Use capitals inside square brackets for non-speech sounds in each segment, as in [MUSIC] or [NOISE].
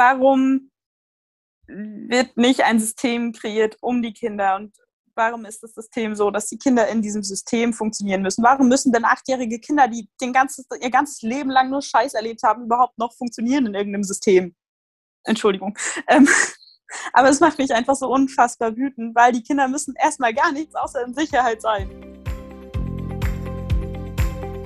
warum wird nicht ein System kreiert um die Kinder und warum ist das System so, dass die Kinder in diesem System funktionieren müssen? Warum müssen denn achtjährige Kinder, die den ganzes, ihr ganzes Leben lang nur Scheiß erlebt haben, überhaupt noch funktionieren in irgendeinem System? Entschuldigung. Ähm, [LAUGHS] aber es macht mich einfach so unfassbar wütend, weil die Kinder müssen erstmal gar nichts außer in Sicherheit sein.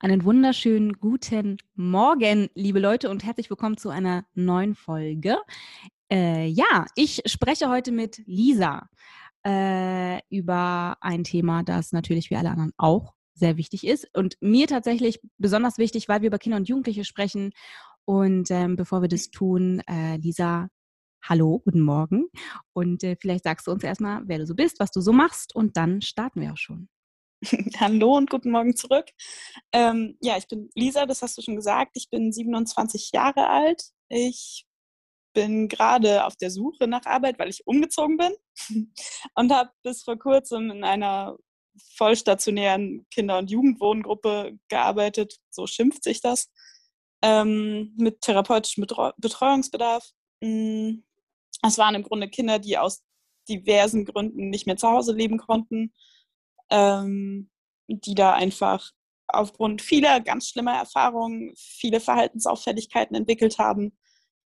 Einen wunderschönen guten Morgen, liebe Leute, und herzlich willkommen zu einer neuen Folge. Äh, ja, ich spreche heute mit Lisa äh, über ein Thema, das natürlich wie alle anderen auch sehr wichtig ist und mir tatsächlich besonders wichtig, weil wir über Kinder und Jugendliche sprechen. Und ähm, bevor wir das tun, äh, Lisa, hallo, guten Morgen. Und äh, vielleicht sagst du uns erstmal, wer du so bist, was du so machst, und dann starten wir auch schon. [LAUGHS] Hallo und guten Morgen zurück. Ähm, ja, ich bin Lisa, das hast du schon gesagt. Ich bin 27 Jahre alt. Ich bin gerade auf der Suche nach Arbeit, weil ich umgezogen bin [LAUGHS] und habe bis vor kurzem in einer vollstationären Kinder- und Jugendwohngruppe gearbeitet. So schimpft sich das. Ähm, mit therapeutischem Betreuungsbedarf. Mm, es waren im Grunde Kinder, die aus diversen Gründen nicht mehr zu Hause leben konnten ähm, die da einfach aufgrund vieler ganz schlimmer Erfahrungen viele Verhaltensauffälligkeiten entwickelt haben,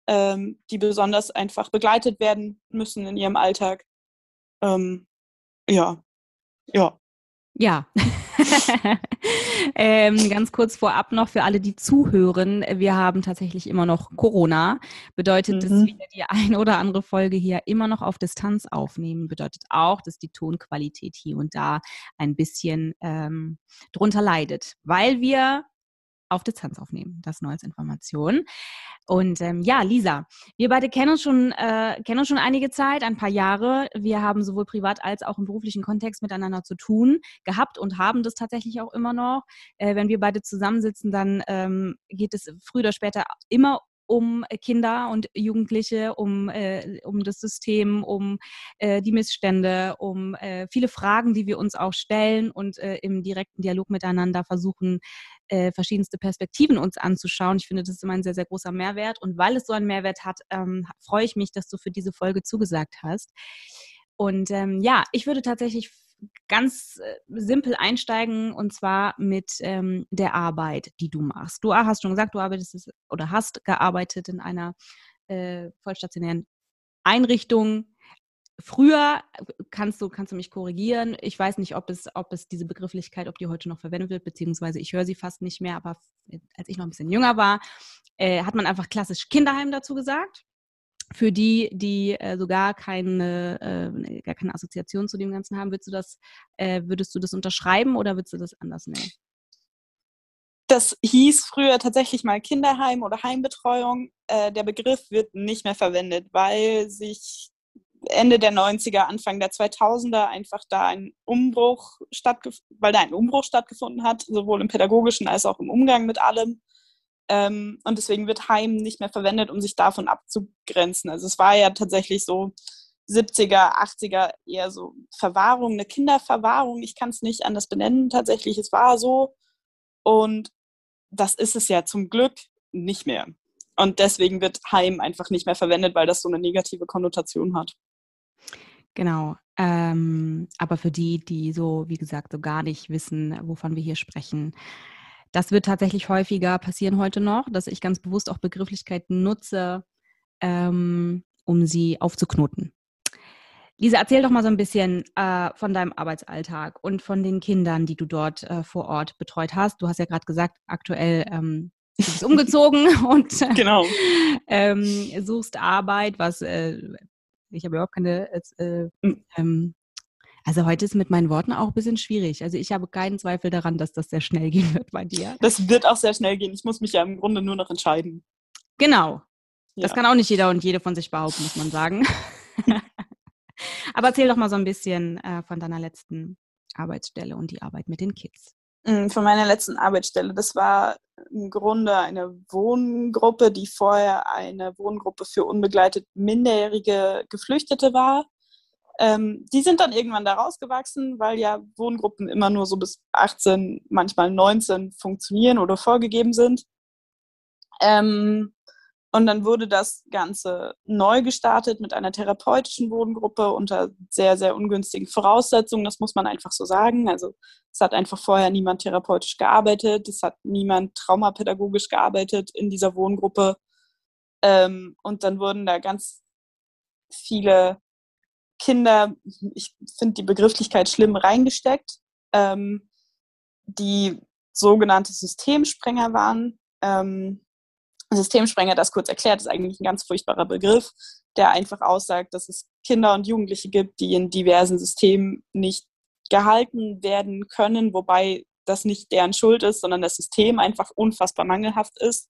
ähm, die besonders einfach begleitet werden müssen in ihrem Alltag. Ähm, ja, ja. Ja. [LAUGHS] ähm, ganz kurz vorab noch für alle, die zuhören. Wir haben tatsächlich immer noch Corona. Bedeutet, mhm. dass wir die eine oder andere Folge hier immer noch auf Distanz aufnehmen. Bedeutet auch, dass die Tonqualität hier und da ein bisschen ähm, drunter leidet, weil wir auf Distanz aufnehmen. Das nur als Information. Und ähm, ja, Lisa, wir beide kennen uns schon, äh, kennen uns schon einige Zeit, ein paar Jahre. Wir haben sowohl privat als auch im beruflichen Kontext miteinander zu tun gehabt und haben das tatsächlich auch immer noch. Äh, wenn wir beide zusammensitzen, dann ähm, geht es früher oder später immer um Kinder und Jugendliche, um, äh, um das System, um äh, die Missstände, um äh, viele Fragen, die wir uns auch stellen und äh, im direkten Dialog miteinander versuchen äh, verschiedenste Perspektiven uns anzuschauen. Ich finde, das ist immer ein sehr, sehr großer Mehrwert. Und weil es so einen Mehrwert hat, ähm, freue ich mich, dass du für diese Folge zugesagt hast. Und ähm, ja, ich würde tatsächlich ganz äh, simpel einsteigen und zwar mit ähm, der Arbeit, die du machst. Du hast schon gesagt, du arbeitest oder hast gearbeitet in einer äh, vollstationären Einrichtung. Früher kannst du, kannst du mich korrigieren. Ich weiß nicht, ob es, ob es diese Begrifflichkeit, ob die heute noch verwendet wird, beziehungsweise ich höre sie fast nicht mehr, aber als ich noch ein bisschen jünger war, äh, hat man einfach klassisch Kinderheim dazu gesagt. Für die, die äh, so gar keine, äh, gar keine Assoziation zu dem Ganzen haben, würdest du das, äh, würdest du das unterschreiben oder würdest du das anders nennen? Das hieß früher tatsächlich mal Kinderheim oder Heimbetreuung. Äh, der Begriff wird nicht mehr verwendet, weil sich Ende der 90er, Anfang der 2000er einfach da ein Umbruch stattgefunden, weil da ein Umbruch stattgefunden hat, sowohl im pädagogischen als auch im Umgang mit allem. Ähm, und deswegen wird Heim nicht mehr verwendet, um sich davon abzugrenzen. Also es war ja tatsächlich so 70er, 80er eher so Verwahrung, eine Kinderverwahrung. Ich kann es nicht anders benennen. Tatsächlich, es war so. Und das ist es ja zum Glück nicht mehr. Und deswegen wird Heim einfach nicht mehr verwendet, weil das so eine negative Konnotation hat. Genau. Ähm, aber für die, die so, wie gesagt, so gar nicht wissen, wovon wir hier sprechen, das wird tatsächlich häufiger passieren heute noch, dass ich ganz bewusst auch Begrifflichkeiten nutze, ähm, um sie aufzuknoten. Lisa, erzähl doch mal so ein bisschen äh, von deinem Arbeitsalltag und von den Kindern, die du dort äh, vor Ort betreut hast. Du hast ja gerade gesagt, aktuell ähm, bist [LAUGHS] umgezogen und genau. ähm, suchst Arbeit, was äh, ich habe überhaupt keine. Äh, hm. ähm, also heute ist mit meinen Worten auch ein bisschen schwierig. Also ich habe keinen Zweifel daran, dass das sehr schnell [LAUGHS] gehen wird bei dir. Das wird auch sehr schnell gehen. Ich muss mich ja im Grunde nur noch entscheiden. Genau. Das kann auch nicht jeder und jede von sich behaupten, muss man sagen. [LAUGHS] Aber erzähl doch mal so ein bisschen äh, von deiner letzten Arbeitsstelle und die Arbeit mit den Kids. Mm, von meiner letzten Arbeitsstelle. Das war im Grunde eine Wohngruppe, die vorher eine Wohngruppe für unbegleitet minderjährige Geflüchtete war. Ähm, die sind dann irgendwann da rausgewachsen, weil ja Wohngruppen immer nur so bis 18, manchmal 19 funktionieren oder vorgegeben sind. Ähm, und dann wurde das Ganze neu gestartet mit einer therapeutischen Bodengruppe unter sehr, sehr ungünstigen Voraussetzungen. Das muss man einfach so sagen. Also es hat einfach vorher niemand therapeutisch gearbeitet, es hat niemand traumapädagogisch gearbeitet in dieser Wohngruppe. Ähm, und dann wurden da ganz viele Kinder, ich finde die Begrifflichkeit schlimm, reingesteckt, ähm, die sogenannte Systemsprenger waren. Systemsprenger, das kurz erklärt, ist eigentlich ein ganz furchtbarer Begriff, der einfach aussagt, dass es Kinder und Jugendliche gibt, die in diversen Systemen nicht gehalten werden können, wobei das nicht deren Schuld ist, sondern das System einfach unfassbar mangelhaft ist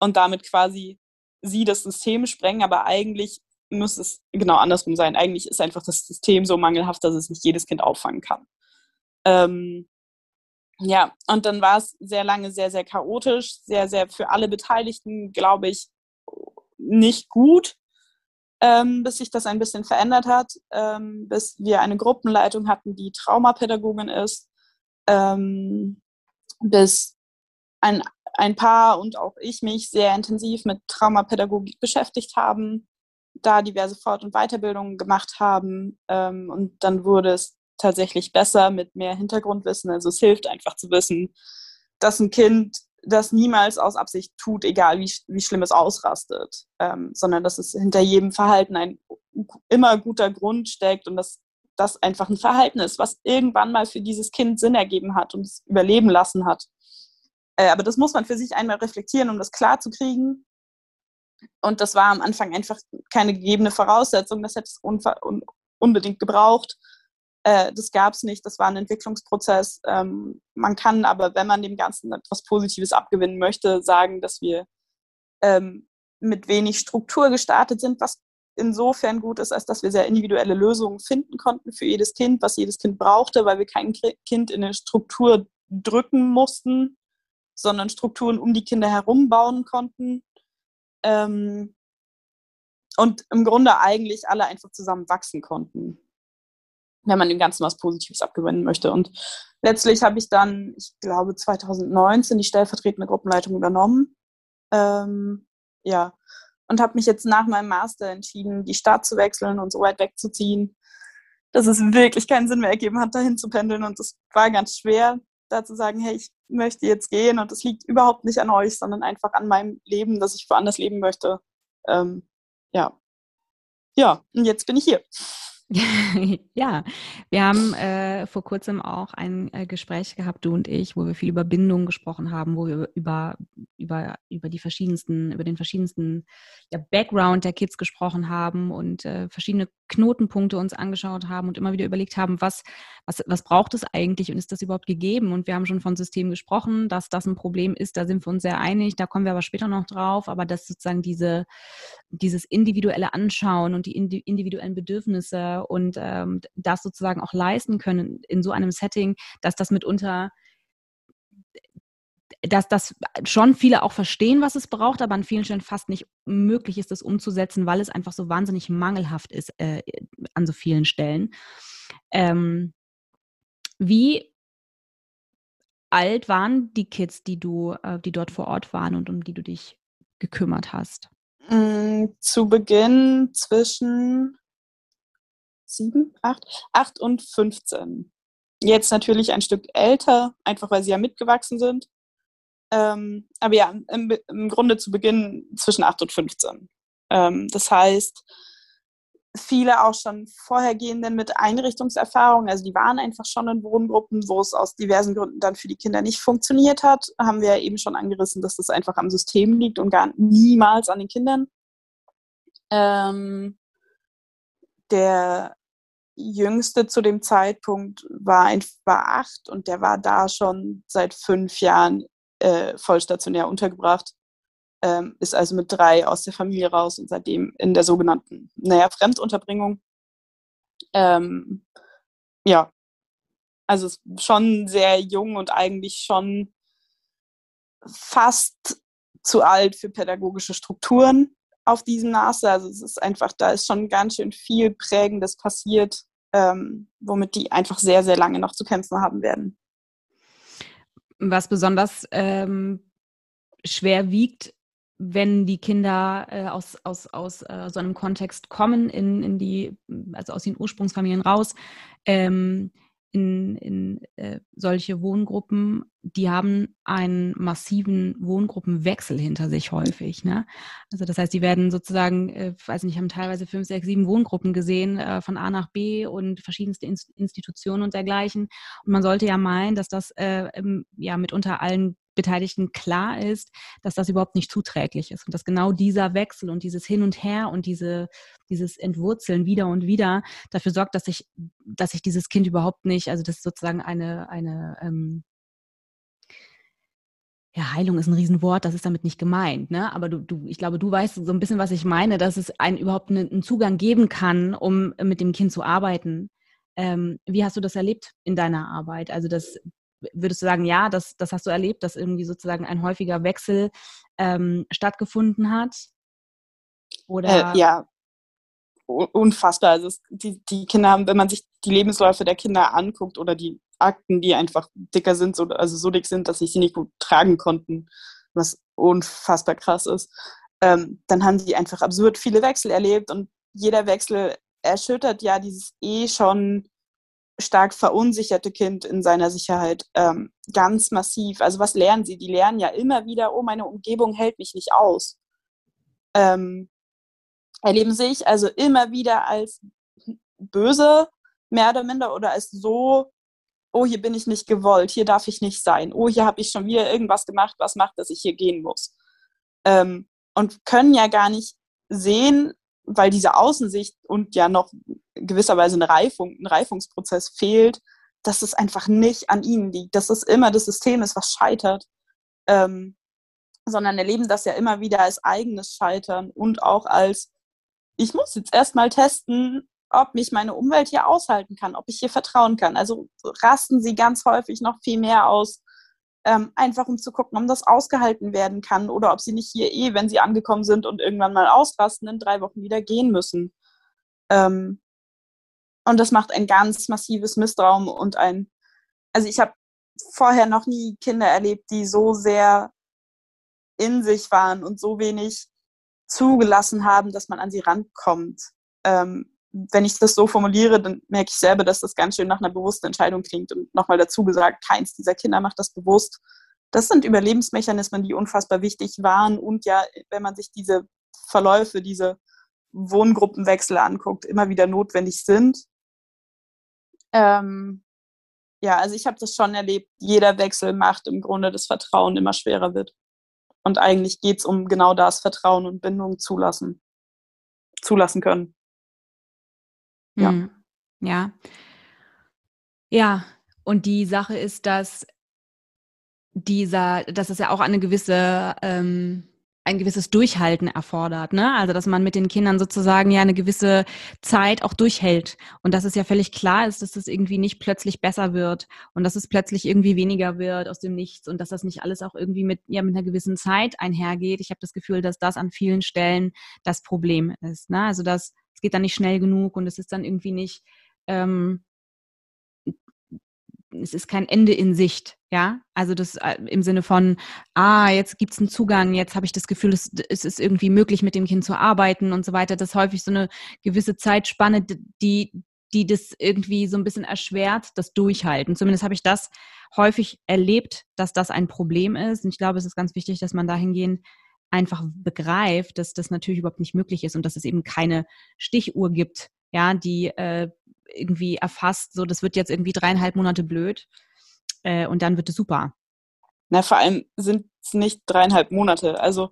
und damit quasi sie das System sprengen, aber eigentlich muss es genau andersrum sein. Eigentlich ist einfach das System so mangelhaft, dass es nicht jedes Kind auffangen kann. Ähm, ja, und dann war es sehr lange sehr, sehr chaotisch, sehr, sehr für alle Beteiligten, glaube ich, nicht gut, ähm, bis sich das ein bisschen verändert hat, ähm, bis wir eine Gruppenleitung hatten, die Traumapädagogin ist, ähm, bis ein, ein Paar und auch ich mich sehr intensiv mit Traumapädagogik beschäftigt haben, da diverse Fort- und Weiterbildungen gemacht haben ähm, und dann wurde es tatsächlich besser mit mehr Hintergrundwissen. Also es hilft einfach zu wissen, dass ein Kind das niemals aus Absicht tut, egal wie, wie schlimm es ausrastet, ähm, sondern dass es hinter jedem Verhalten ein immer guter Grund steckt und dass das einfach ein Verhalten ist, was irgendwann mal für dieses Kind Sinn ergeben hat und es überleben lassen hat. Äh, aber das muss man für sich einmal reflektieren, um das klar zu kriegen. Und das war am Anfang einfach keine gegebene Voraussetzung. Das hätte es un unbedingt gebraucht. Äh, das gab es nicht, das war ein Entwicklungsprozess. Ähm, man kann aber, wenn man dem Ganzen etwas Positives abgewinnen möchte, sagen, dass wir ähm, mit wenig Struktur gestartet sind, was insofern gut ist, als dass wir sehr individuelle Lösungen finden konnten für jedes Kind, was jedes Kind brauchte, weil wir kein Kind in eine Struktur drücken mussten, sondern Strukturen um die Kinder herum bauen konnten. Ähm, und im Grunde eigentlich alle einfach zusammen wachsen konnten wenn man dem Ganzen was Positives abgewinnen möchte. Und letztlich habe ich dann, ich glaube, 2019 die stellvertretende Gruppenleitung übernommen. Ähm, ja, und habe mich jetzt nach meinem Master entschieden, die Stadt zu wechseln und so weit wegzuziehen, dass es wirklich keinen Sinn mehr ergeben hat, dahin zu pendeln. Und es war ganz schwer, da zu sagen, hey, ich möchte jetzt gehen und es liegt überhaupt nicht an euch, sondern einfach an meinem Leben, dass ich woanders leben möchte. Ähm, ja. Ja, und jetzt bin ich hier. [LAUGHS] ja, wir haben äh, vor kurzem auch ein äh, Gespräch gehabt, du und ich, wo wir viel über Bindungen gesprochen haben, wo wir über, über, über die verschiedensten, über den verschiedensten ja, Background der Kids gesprochen haben und äh, verschiedene Knotenpunkte uns angeschaut haben und immer wieder überlegt haben, was, was, was braucht es eigentlich und ist das überhaupt gegeben? Und wir haben schon von Systemen gesprochen, dass das ein Problem ist, da sind wir uns sehr einig, da kommen wir aber später noch drauf, aber dass sozusagen diese, dieses individuelle Anschauen und die individuellen Bedürfnisse und ähm, das sozusagen auch leisten können in so einem Setting, dass das mitunter dass das schon viele auch verstehen, was es braucht, aber an vielen Stellen fast nicht möglich ist, das umzusetzen, weil es einfach so wahnsinnig mangelhaft ist äh, an so vielen Stellen. Ähm, wie alt waren die Kids, die du, äh, die dort vor Ort waren und um die du dich gekümmert hast? Mm, zu Beginn zwischen sieben, acht, acht und 15. Jetzt natürlich ein Stück älter, einfach weil sie ja mitgewachsen sind. Ähm, aber ja, im, im, Grunde zu Beginn zwischen 8 und 15. Ähm, das heißt, viele auch schon vorhergehenden mit Einrichtungserfahrung, also die waren einfach schon in Wohngruppen, wo es aus diversen Gründen dann für die Kinder nicht funktioniert hat, haben wir eben schon angerissen, dass das einfach am System liegt und gar niemals an den Kindern. Ähm, der jüngste zu dem Zeitpunkt war, ein, war acht und der war da schon seit fünf Jahren äh, vollstationär untergebracht. ähm, ist also mit drei aus der Familie raus und seitdem in der sogenannten, naja, Fremdunterbringung. Ähm, ja, also schon sehr jung und eigentlich schon fast zu alt für pädagogische Strukturen auf diesem Nase. Also es ist einfach, da ist schon ganz schön viel Prägendes passiert, ähm, womit die einfach sehr, sehr lange noch zu kämpfen haben werden. Was besonders ähm, schwer wiegt, wenn die Kinder äh, aus, aus, aus äh, so einem Kontext kommen, in, in die, also aus den Ursprungsfamilien raus, ähm, in, in äh, solche Wohngruppen, die haben einen massiven Wohngruppenwechsel hinter sich häufig. Ne? Also das heißt, die werden sozusagen, äh, weiß nicht, haben teilweise fünf, sechs, sieben Wohngruppen gesehen, äh, von A nach B und verschiedenste Institutionen und dergleichen. Und man sollte ja meinen, dass das äh, ja mitunter allen Beteiligten klar ist, dass das überhaupt nicht zuträglich ist und dass genau dieser Wechsel und dieses Hin und Her und diese, dieses Entwurzeln wieder und wieder dafür sorgt, dass sich, dass sich dieses Kind überhaupt nicht, also das ist sozusagen eine, eine ähm, ja, Heilung ist ein Riesenwort, das ist damit nicht gemeint, ne? Aber du, du, ich glaube, du weißt so ein bisschen, was ich meine, dass es einen überhaupt einen Zugang geben kann, um mit dem Kind zu arbeiten. Ähm, wie hast du das erlebt in deiner Arbeit? Also das würdest du sagen, ja, das, das hast du erlebt, dass irgendwie sozusagen ein häufiger Wechsel ähm, stattgefunden hat? Oder? Äh, ja, unfassbar. Also es, die, die Kinder haben, wenn man sich die Lebensläufe der Kinder anguckt oder die Akten, die einfach dicker sind, so, also so dick sind, dass sie sie nicht gut tragen konnten, was unfassbar krass ist, ähm, dann haben die einfach absurd viele Wechsel erlebt und jeder Wechsel erschüttert ja dieses eh schon stark verunsicherte Kind in seiner Sicherheit ähm, ganz massiv. Also was lernen sie? Die lernen ja immer wieder, oh, meine Umgebung hält mich nicht aus. Ähm, erleben sich also immer wieder als böse, mehr oder minder, oder als so, oh, hier bin ich nicht gewollt, hier darf ich nicht sein, oh, hier habe ich schon wieder irgendwas gemacht, was macht, dass ich hier gehen muss. Ähm, und können ja gar nicht sehen, weil diese Außensicht und ja noch gewisserweise eine Reifung, ein Reifungsprozess fehlt, dass es einfach nicht an ihnen liegt, dass es immer das System ist, was scheitert, ähm, sondern erleben das ja immer wieder als eigenes Scheitern und auch als, ich muss jetzt erstmal testen, ob mich meine Umwelt hier aushalten kann, ob ich hier vertrauen kann. Also rasten sie ganz häufig noch viel mehr aus, ähm, einfach um zu gucken, ob das ausgehalten werden kann oder ob sie nicht hier eh, wenn sie angekommen sind und irgendwann mal ausrasten, in drei Wochen wieder gehen müssen. Ähm, und das macht ein ganz massives Misstrauen und ein, also ich habe vorher noch nie Kinder erlebt, die so sehr in sich waren und so wenig zugelassen haben, dass man an sie rankommt. Ähm, wenn ich das so formuliere, dann merke ich selber, dass das ganz schön nach einer bewussten Entscheidung klingt. Und nochmal dazu gesagt, keins dieser Kinder macht das bewusst. Das sind Überlebensmechanismen, die unfassbar wichtig waren und ja, wenn man sich diese Verläufe, diese Wohngruppenwechsel anguckt, immer wieder notwendig sind. Ähm, ja, also ich habe das schon erlebt. Jeder Wechsel macht im Grunde das Vertrauen immer schwerer wird. Und eigentlich geht es um genau das Vertrauen und Bindung zulassen. Zulassen können. Ja. Hm. Ja. Ja, und die Sache ist, dass dieser, dass es ja auch eine gewisse ähm, ein gewisses Durchhalten erfordert, ne? Also dass man mit den Kindern sozusagen ja eine gewisse Zeit auch durchhält und dass es ja völlig klar ist, dass es irgendwie nicht plötzlich besser wird und dass es plötzlich irgendwie weniger wird aus dem Nichts und dass das nicht alles auch irgendwie mit ja mit einer gewissen Zeit einhergeht. Ich habe das Gefühl, dass das an vielen Stellen das Problem ist, ne? Also dass geht dann nicht schnell genug und es ist dann irgendwie nicht ähm, es ist kein Ende in Sicht, ja. Also das äh, im Sinne von, ah, jetzt gibt es einen Zugang, jetzt habe ich das Gefühl, es, es, ist irgendwie möglich, mit dem Kind zu arbeiten und so weiter. Das ist häufig so eine gewisse Zeitspanne, die, die das irgendwie so ein bisschen erschwert, das Durchhalten. Zumindest habe ich das häufig erlebt, dass das ein Problem ist. Und ich glaube, es ist ganz wichtig, dass man dahingehend einfach begreift, dass das natürlich überhaupt nicht möglich ist und dass es eben keine Stichuhr gibt, ja, die äh, irgendwie erfasst, so das wird jetzt irgendwie dreieinhalb Monate blöd äh, und dann wird es super. Na, vor allem sind es nicht dreieinhalb Monate. Also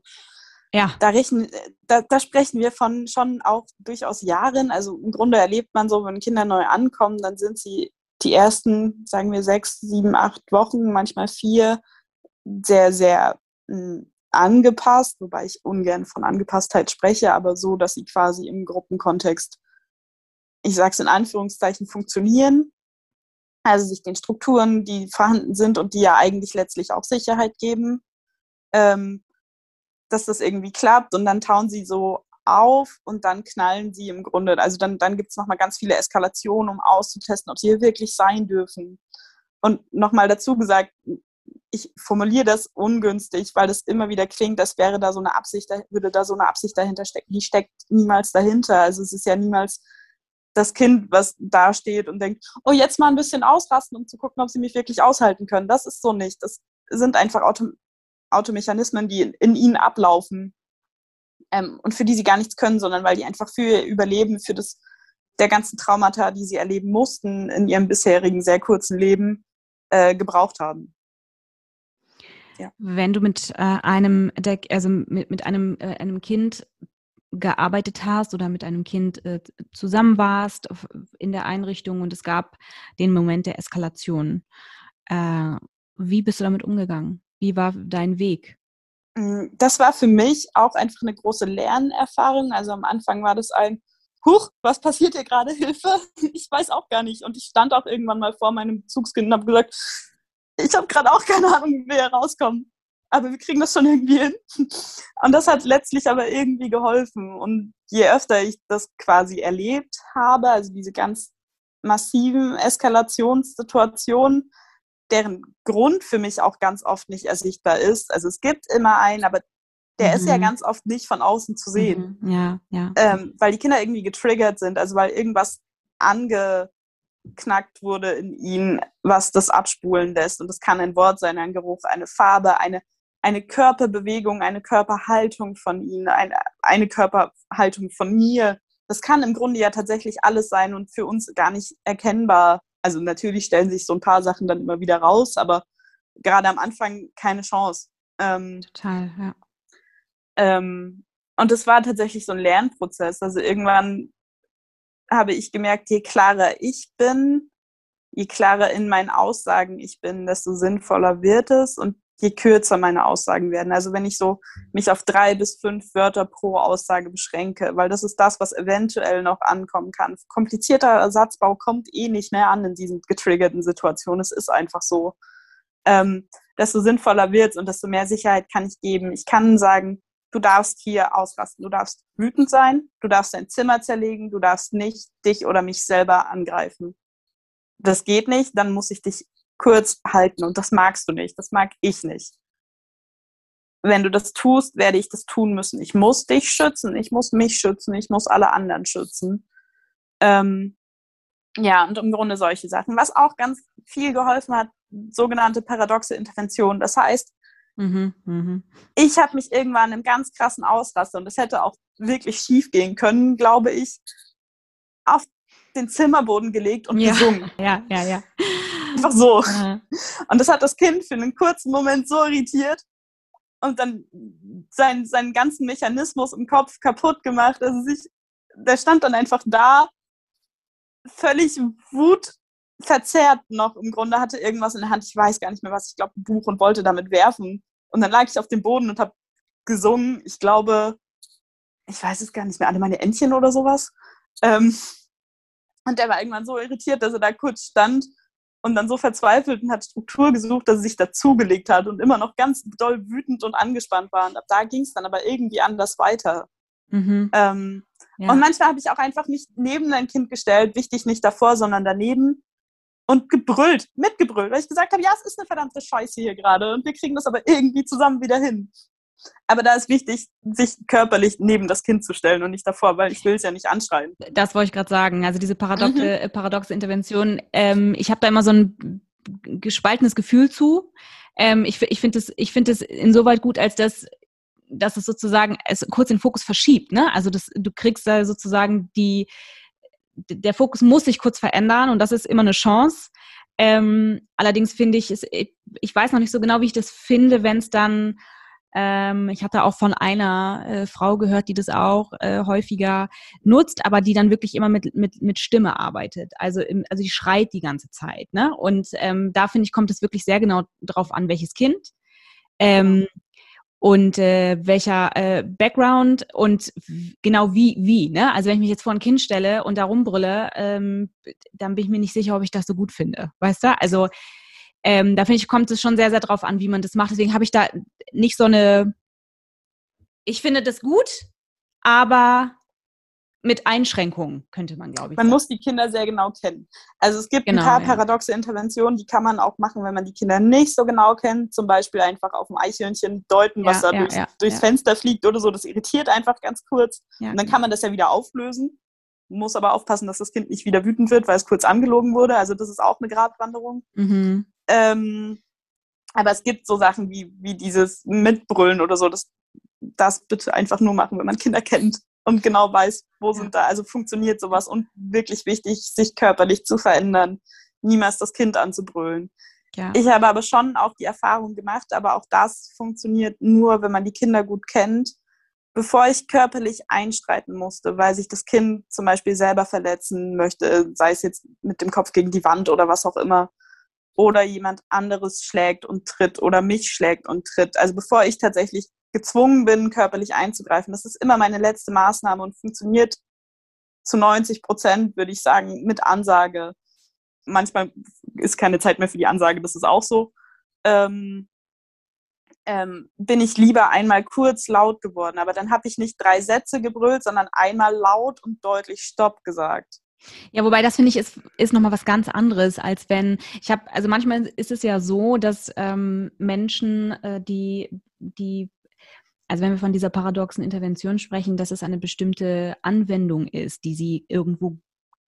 ja. da, rechnen, da, da sprechen wir von schon auch durchaus Jahren. Also im Grunde erlebt man so, wenn Kinder neu ankommen, dann sind sie die ersten, sagen wir, sechs, sieben, acht Wochen, manchmal vier, sehr, sehr hm, angepasst, wobei ich ungern von Angepasstheit spreche, aber so, dass sie quasi im Gruppenkontext, ich sage es in Anführungszeichen, funktionieren. Also sich den Strukturen, die vorhanden sind und die ja eigentlich letztlich auch Sicherheit geben, ähm, dass das irgendwie klappt und dann tauen sie so auf und dann knallen sie im Grunde. Also dann, dann gibt es nochmal ganz viele Eskalationen, um auszutesten, ob sie hier wirklich sein dürfen. Und nochmal dazu gesagt, ich formuliere das ungünstig, weil das immer wieder klingt, als wäre da so eine Absicht, würde da so eine Absicht dahinter stecken. Die steckt niemals dahinter. Also es ist ja niemals das Kind, was da steht und denkt, oh, jetzt mal ein bisschen ausrasten, um zu gucken, ob sie mich wirklich aushalten können. Das ist so nicht. Das sind einfach Auto Automechanismen, die in, in ihnen ablaufen ähm, und für die sie gar nichts können, sondern weil die einfach für ihr Überleben, für das der ganzen Traumata, die sie erleben mussten in ihrem bisherigen sehr kurzen Leben, äh, gebraucht haben. Ja. Wenn du mit äh, einem, also mit, mit einem, äh, einem Kind gearbeitet hast oder mit einem Kind äh, zusammen warst in der Einrichtung und es gab den Moment der Eskalation. Äh, wie bist du damit umgegangen? Wie war dein Weg? Mm, das war für mich auch einfach eine große Lernerfahrung. Also am Anfang war das ein, Huch, was passiert hier gerade? [LAUGHS] Hilfe! Ich weiß auch gar nicht. Und ich stand auch irgendwann mal vor meinem Bezugskind und habe gesagt, ich habe gerade auch keine Ahnung, wie wir hier rauskommen. Aber wir kriegen das schon irgendwie hin. Und das hat letztlich aber irgendwie geholfen. Und je öfter ich das quasi erlebt habe, also diese ganz massiven Eskalationssituationen, deren Grund für mich auch ganz oft nicht ersichtbar ist. Also es gibt immer einen, aber der mhm. ist ja mhm. ganz oft nicht von außen zu sehen. Mhm. Ja, ja. Ähm, weil die Kinder irgendwie getriggert sind, also weil irgendwas ange geknackt wurde in ihnen, was das abspulen lässt. Und das kann ein Wort sein, ein Geruch, eine Farbe, eine, eine Körperbewegung, eine Körperhaltung von ihnen, eine, eine Körperhaltung von mir. Das kann im Grunde ja tatsächlich alles sein und für uns gar nicht erkennbar. Also natürlich stellen sich so ein paar Sachen dann immer wieder raus, aber gerade am Anfang keine Chance. Ähm, Total, ja. Ähm, und es war tatsächlich so ein Lernprozess. Also irgendwann habe ich gemerkt, je klarer ich bin, je klarer in meinen Aussagen ich bin, desto sinnvoller wird es und je kürzer meine Aussagen werden. Also wenn ich so mich auf drei bis fünf Wörter pro Aussage beschränke, weil das ist das, was eventuell noch ankommen kann. Komplizierter Ersatzbau kommt eh nicht mehr an in diesen getriggerten Situationen. Es ist einfach so. Ähm, desto sinnvoller wird es und desto mehr Sicherheit kann ich geben. Ich kann sagen, du darfst hier ausrasten, du darfst wütend sein, du darfst dein Zimmer zerlegen, du darfst nicht dich oder mich selber angreifen. Das geht nicht, dann muss ich dich kurz halten und das magst du nicht, das mag ich nicht. Wenn du das tust, werde ich das tun müssen. Ich muss dich schützen, ich muss mich schützen, ich muss alle anderen schützen. Ähm, ja, und im Grunde solche Sachen. Was auch ganz viel geholfen hat, sogenannte paradoxe Intervention. Das heißt, Mhm, mh. Ich habe mich irgendwann im ganz krassen Ausraster, und das hätte auch wirklich schief gehen können, glaube ich, auf den Zimmerboden gelegt und ja, gesungen. [LAUGHS] Ja, ja, ja. Einfach so. Ja. Und das hat das Kind für einen kurzen Moment so irritiert und dann seinen, seinen ganzen Mechanismus im Kopf kaputt gemacht. Also sich, der stand dann einfach da, völlig Wut verzerrt noch im Grunde, hatte irgendwas in der Hand, ich weiß gar nicht mehr was, ich glaube ein Buch und wollte damit werfen. Und dann lag ich auf dem Boden und habe gesungen, ich glaube, ich weiß es gar nicht mehr, alle meine Entchen oder sowas. Ähm, und der war irgendwann so irritiert, dass er da kurz stand und dann so verzweifelt und hat Struktur gesucht, dass er sich dazugelegt hat und immer noch ganz doll wütend und angespannt war. Und ab da ging es dann aber irgendwie anders weiter. Mhm. Ähm, ja. Und manchmal habe ich auch einfach nicht neben ein Kind gestellt, wichtig nicht davor, sondern daneben und gebrüllt, mitgebrüllt, weil ich gesagt habe, ja, es ist eine verdammte Scheiße hier gerade und wir kriegen das aber irgendwie zusammen wieder hin. Aber da ist wichtig, sich körperlich neben das Kind zu stellen und nicht davor, weil ich will es ja nicht anschreien. Das wollte ich gerade sagen. Also diese paradoxe, mhm. Äh, paradoxe Intervention, ähm, ich habe da immer so ein gespaltenes Gefühl zu. Ähm, ich ich finde es find insoweit gut, als dass dass es sozusagen es kurz den Fokus verschiebt. Ne? Also das, du kriegst da sozusagen die, der Fokus muss sich kurz verändern und das ist immer eine Chance. Ähm, allerdings finde ich es, ich weiß noch nicht so genau, wie ich das finde, wenn es dann, ähm, ich hatte auch von einer äh, Frau gehört, die das auch äh, häufiger nutzt, aber die dann wirklich immer mit, mit, mit Stimme arbeitet. Also, im, also die schreit die ganze Zeit. Ne? Und ähm, da finde ich, kommt es wirklich sehr genau drauf an, welches Kind. Ähm, und äh, welcher äh, Background und genau wie, wie, ne? Also wenn ich mich jetzt vor ein Kind stelle und da rumbrülle, ähm, dann bin ich mir nicht sicher, ob ich das so gut finde. Weißt du? Also ähm, da finde ich, kommt es schon sehr, sehr drauf an, wie man das macht. Deswegen habe ich da nicht so eine, ich finde das gut, aber mit Einschränkungen, könnte man, glaube ich. Man sagen. muss die Kinder sehr genau kennen. Also es gibt genau, ein paar ja. paradoxe Interventionen, die kann man auch machen, wenn man die Kinder nicht so genau kennt. Zum Beispiel einfach auf dem Eichhörnchen deuten, was ja, da ja, durchs, durchs Fenster fliegt oder so. Das irritiert einfach ganz kurz. Und dann kann man das ja wieder auflösen. Muss aber aufpassen, dass das Kind nicht wieder wütend wird, weil es kurz angelogen wurde. Also das ist auch eine Gratwanderung. Mhm. Ähm, aber es gibt so Sachen wie, wie dieses Mitbrüllen oder so. Das, das bitte einfach nur machen, wenn man Kinder kennt und genau weiß, wo sind da, also funktioniert sowas und wirklich wichtig, sich körperlich zu verändern, niemals das Kind anzubrüllen. Ja. Ich habe aber schon auch die Erfahrung gemacht, aber auch das funktioniert nur, wenn man die Kinder gut kennt. Bevor ich körperlich einstreiten musste, weil sich das Kind zum Beispiel selber verletzen möchte, sei es jetzt mit dem Kopf gegen die Wand oder was auch immer, oder jemand anderes schlägt und tritt oder mich schlägt und tritt. Also bevor ich tatsächlich gezwungen bin, körperlich einzugreifen. Das ist immer meine letzte Maßnahme und funktioniert zu 90 Prozent, würde ich sagen, mit Ansage. Manchmal ist keine Zeit mehr für die Ansage, das ist auch so. Ähm, ähm, bin ich lieber einmal kurz laut geworden. Aber dann habe ich nicht drei Sätze gebrüllt, sondern einmal laut und deutlich Stopp gesagt. Ja, wobei das finde ich ist, ist nochmal was ganz anderes, als wenn, ich habe, also manchmal ist es ja so, dass ähm, Menschen, äh, die, die also wenn wir von dieser paradoxen Intervention sprechen, dass es eine bestimmte Anwendung ist, die sie irgendwo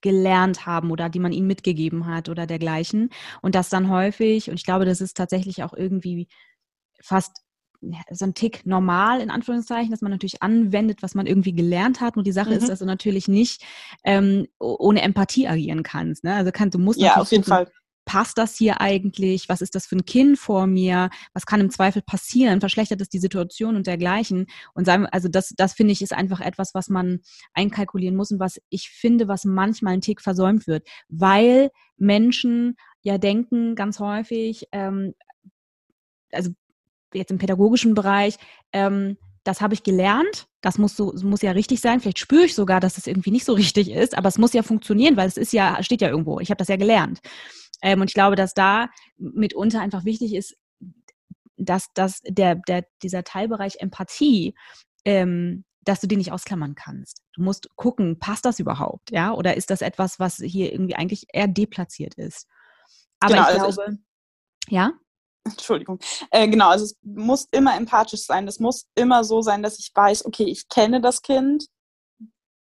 gelernt haben oder die man ihnen mitgegeben hat oder dergleichen. Und das dann häufig, und ich glaube, das ist tatsächlich auch irgendwie fast so ein Tick normal, in Anführungszeichen, dass man natürlich anwendet, was man irgendwie gelernt hat. Nur die Sache mhm. ist, dass du natürlich nicht ähm, ohne Empathie agieren kannst. Ne? Also kann, du musst ja, auf jeden Fall passt das hier eigentlich? Was ist das für ein Kind vor mir? Was kann im Zweifel passieren? Verschlechtert es die Situation und dergleichen? Und sagen, also das, das finde ich ist einfach etwas, was man einkalkulieren muss und was ich finde, was manchmal ein Tick versäumt wird, weil Menschen ja denken ganz häufig, ähm, also jetzt im pädagogischen Bereich, ähm, das habe ich gelernt, das muss so muss ja richtig sein. Vielleicht spüre ich sogar, dass es das irgendwie nicht so richtig ist, aber es muss ja funktionieren, weil es ist ja steht ja irgendwo. Ich habe das ja gelernt. Ähm, und ich glaube, dass da mitunter einfach wichtig ist, dass, dass der, der, dieser Teilbereich Empathie, ähm, dass du den nicht ausklammern kannst. Du musst gucken, passt das überhaupt, ja? Oder ist das etwas, was hier irgendwie eigentlich eher deplatziert ist? Aber genau, ich also glaube, ich, ja? Entschuldigung. Äh, genau, also es muss immer empathisch sein. Es muss immer so sein, dass ich weiß, okay, ich kenne das Kind,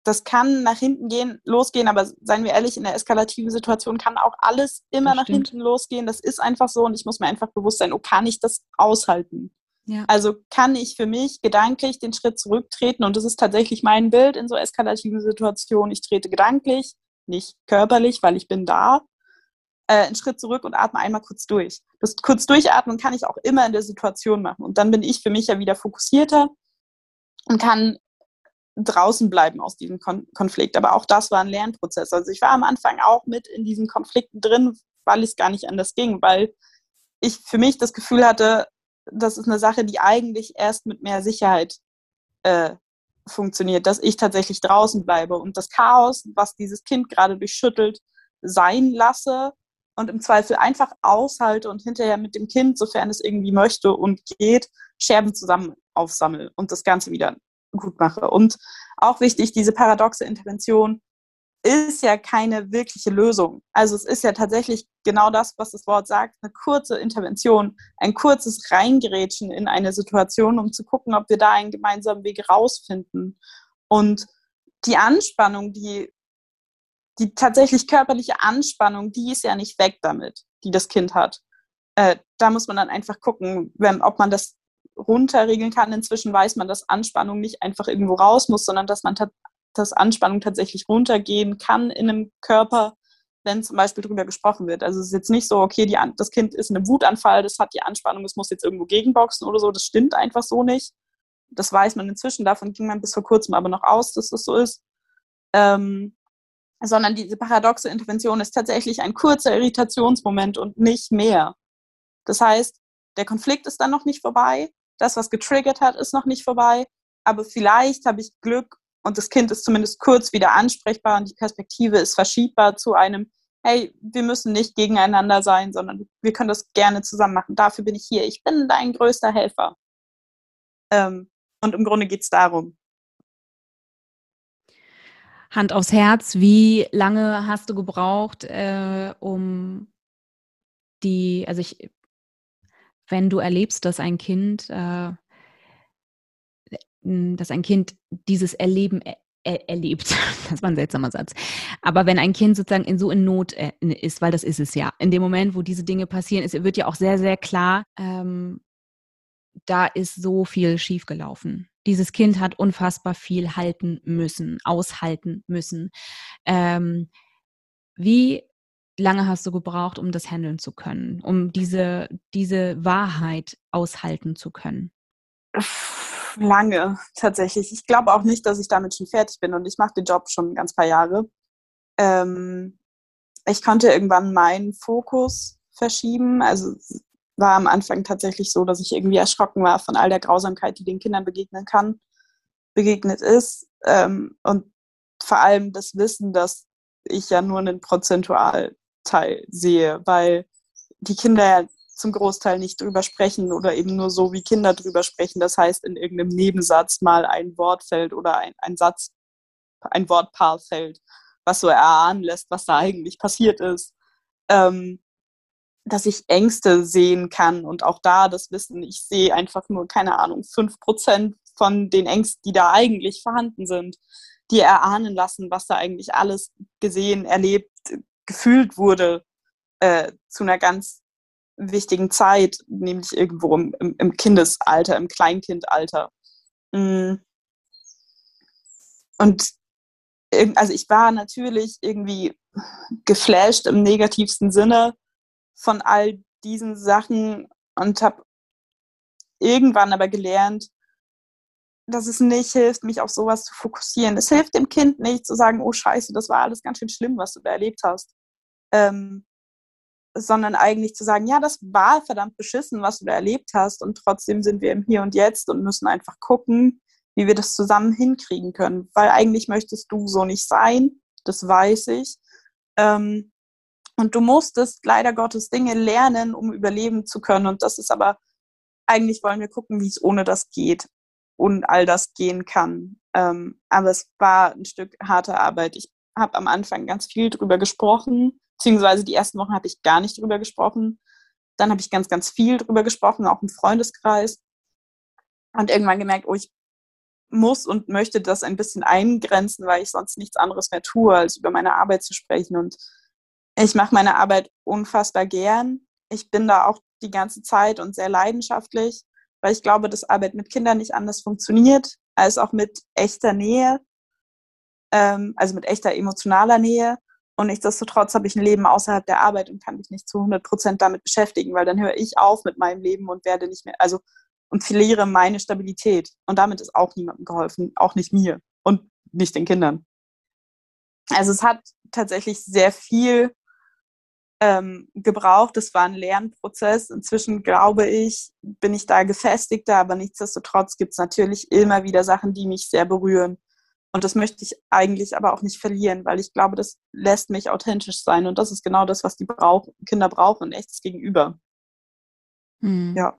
das kann nach hinten gehen, losgehen, aber seien wir ehrlich, in der eskalativen Situation kann auch alles immer das nach stimmt. hinten losgehen. Das ist einfach so und ich muss mir einfach bewusst sein, oh, kann ich das aushalten? Ja. Also kann ich für mich gedanklich den Schritt zurücktreten und das ist tatsächlich mein Bild in so eskalativen Situationen. Ich trete gedanklich, nicht körperlich, weil ich bin da, äh, einen Schritt zurück und atme einmal kurz durch. Das kurz durchatmen kann ich auch immer in der Situation machen und dann bin ich für mich ja wieder fokussierter und kann draußen bleiben aus diesem Kon Konflikt. Aber auch das war ein Lernprozess. Also ich war am Anfang auch mit in diesen Konflikten drin, weil es gar nicht anders ging, weil ich für mich das Gefühl hatte, das ist eine Sache, die eigentlich erst mit mehr Sicherheit äh, funktioniert, dass ich tatsächlich draußen bleibe und das Chaos, was dieses Kind gerade durchschüttelt, sein lasse und im Zweifel einfach aushalte und hinterher mit dem Kind, sofern es irgendwie möchte und geht, Scherben zusammen aufsammle und das Ganze wieder gut mache. Und auch wichtig, diese paradoxe Intervention ist ja keine wirkliche Lösung. Also es ist ja tatsächlich genau das, was das Wort sagt, eine kurze Intervention, ein kurzes Reingerätschen in eine Situation, um zu gucken, ob wir da einen gemeinsamen Weg rausfinden. Und die Anspannung, die, die tatsächlich körperliche Anspannung, die ist ja nicht weg damit, die das Kind hat. Äh, da muss man dann einfach gucken, wenn, ob man das runterregeln kann. Inzwischen weiß man, dass Anspannung nicht einfach irgendwo raus muss, sondern dass man dass Anspannung tatsächlich runtergehen kann in einem Körper, wenn zum Beispiel darüber gesprochen wird. Also es ist jetzt nicht so, okay, die, das Kind ist in einem Wutanfall, das hat die Anspannung, es muss jetzt irgendwo gegenboxen oder so. Das stimmt einfach so nicht. Das weiß man inzwischen, davon ging man bis vor kurzem aber noch aus, dass das so ist. Ähm, sondern diese paradoxe Intervention ist tatsächlich ein kurzer Irritationsmoment und nicht mehr. Das heißt, der Konflikt ist dann noch nicht vorbei, das, was getriggert hat, ist noch nicht vorbei, aber vielleicht habe ich Glück und das Kind ist zumindest kurz wieder ansprechbar und die Perspektive ist verschiebbar zu einem, hey, wir müssen nicht gegeneinander sein, sondern wir können das gerne zusammen machen. Dafür bin ich hier. Ich bin dein größter Helfer. Ähm, und im Grunde geht es darum. Hand aufs Herz, wie lange hast du gebraucht, äh, um die, also ich, wenn du erlebst, dass ein Kind, äh, dass ein Kind dieses Erleben er, er, erlebt, [LAUGHS] das war ein seltsamer Satz, aber wenn ein Kind sozusagen in so in Not äh, ist, weil das ist es ja, in dem Moment, wo diese Dinge passieren, ist, wird ja auch sehr, sehr klar, ähm, da ist so viel schiefgelaufen. Dieses Kind hat unfassbar viel halten müssen, aushalten müssen. Ähm, wie lange hast du gebraucht, um das handeln zu können, um diese, diese Wahrheit aushalten zu können? Lange, tatsächlich. Ich glaube auch nicht, dass ich damit schon fertig bin und ich mache den Job schon ein ganz paar Jahre. Ähm, ich konnte irgendwann meinen Fokus verschieben. Also war am Anfang tatsächlich so, dass ich irgendwie erschrocken war von all der Grausamkeit, die den Kindern begegnen kann, begegnet ist. Ähm, und vor allem das Wissen, dass ich ja nur einen Prozentualteil sehe, weil die Kinder ja zum Großteil nicht drüber sprechen oder eben nur so, wie Kinder drüber sprechen. Das heißt, in irgendeinem Nebensatz mal ein Wort fällt oder ein, ein Satz, ein Wortpaar fällt, was so erahnen lässt, was da eigentlich passiert ist. Ähm, dass ich Ängste sehen kann und auch da das Wissen, ich sehe einfach nur, keine Ahnung, fünf Prozent von den Ängsten, die da eigentlich vorhanden sind, die erahnen lassen, was da eigentlich alles gesehen, erlebt, gefühlt wurde äh, zu einer ganz wichtigen Zeit, nämlich irgendwo im, im Kindesalter, im Kleinkindalter. Mm. Und also ich war natürlich irgendwie geflasht im negativsten Sinne von all diesen Sachen und habe irgendwann aber gelernt, dass es nicht hilft, mich auf sowas zu fokussieren. Es hilft dem Kind nicht zu sagen, oh scheiße, das war alles ganz schön schlimm, was du da erlebt hast. Ähm, sondern eigentlich zu sagen, ja, das war verdammt beschissen, was du da erlebt hast und trotzdem sind wir im Hier und Jetzt und müssen einfach gucken, wie wir das zusammen hinkriegen können. Weil eigentlich möchtest du so nicht sein, das weiß ich. Ähm, und du musstest leider Gottes Dinge lernen, um überleben zu können. Und das ist aber, eigentlich wollen wir gucken, wie es ohne das geht und all das gehen kann. Ähm, aber es war ein Stück harte Arbeit. Ich habe am Anfang ganz viel drüber gesprochen, beziehungsweise die ersten Wochen habe ich gar nicht drüber gesprochen. Dann habe ich ganz, ganz viel drüber gesprochen, auch im Freundeskreis. Und irgendwann gemerkt, oh, ich muss und möchte das ein bisschen eingrenzen, weil ich sonst nichts anderes mehr tue, als über meine Arbeit zu sprechen. Und ich mache meine Arbeit unfassbar gern. Ich bin da auch die ganze Zeit und sehr leidenschaftlich, weil ich glaube, dass Arbeit mit Kindern nicht anders funktioniert als auch mit echter Nähe, ähm, also mit echter emotionaler Nähe. Und nichtsdestotrotz habe ich ein Leben außerhalb der Arbeit und kann mich nicht zu 100 Prozent damit beschäftigen, weil dann höre ich auf mit meinem Leben und werde nicht mehr, also und verliere meine Stabilität. Und damit ist auch niemandem geholfen, auch nicht mir und nicht den Kindern. Also es hat tatsächlich sehr viel ähm, gebraucht. Das war ein Lernprozess. Inzwischen glaube ich, bin ich da gefestigter, aber nichtsdestotrotz gibt es natürlich immer wieder Sachen, die mich sehr berühren. Und das möchte ich eigentlich aber auch nicht verlieren, weil ich glaube, das lässt mich authentisch sein. Und das ist genau das, was die brauch Kinder brauchen, ein echtes Gegenüber. Hm. Ja.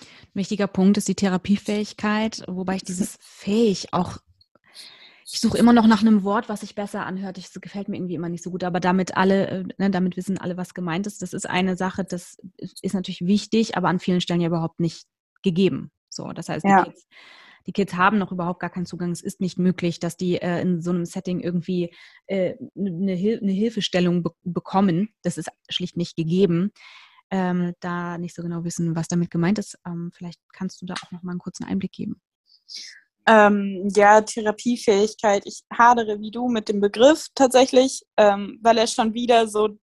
Ein wichtiger Punkt ist die Therapiefähigkeit, wobei ich dieses fähig auch ich suche immer noch nach einem Wort, was sich besser anhört. Das gefällt mir irgendwie immer nicht so gut, aber damit alle, äh, ne, damit wissen alle, was gemeint ist. Das ist eine Sache, das ist natürlich wichtig, aber an vielen Stellen ja überhaupt nicht gegeben. So, das heißt, ja. Kids, die, Kids, haben noch überhaupt gar keinen Zugang. Es ist nicht möglich, dass die äh, in so einem Setting irgendwie äh, eine, Hil eine, Hilfestellung be bekommen. Das ist schlicht nicht gegeben. Ähm, da nicht so genau wissen, was damit gemeint ist. Ähm, vielleicht kannst du da auch noch mal einen kurzen Einblick geben. Ähm, ja, Therapiefähigkeit. Ich hadere wie du mit dem Begriff tatsächlich, ähm, weil er schon wieder so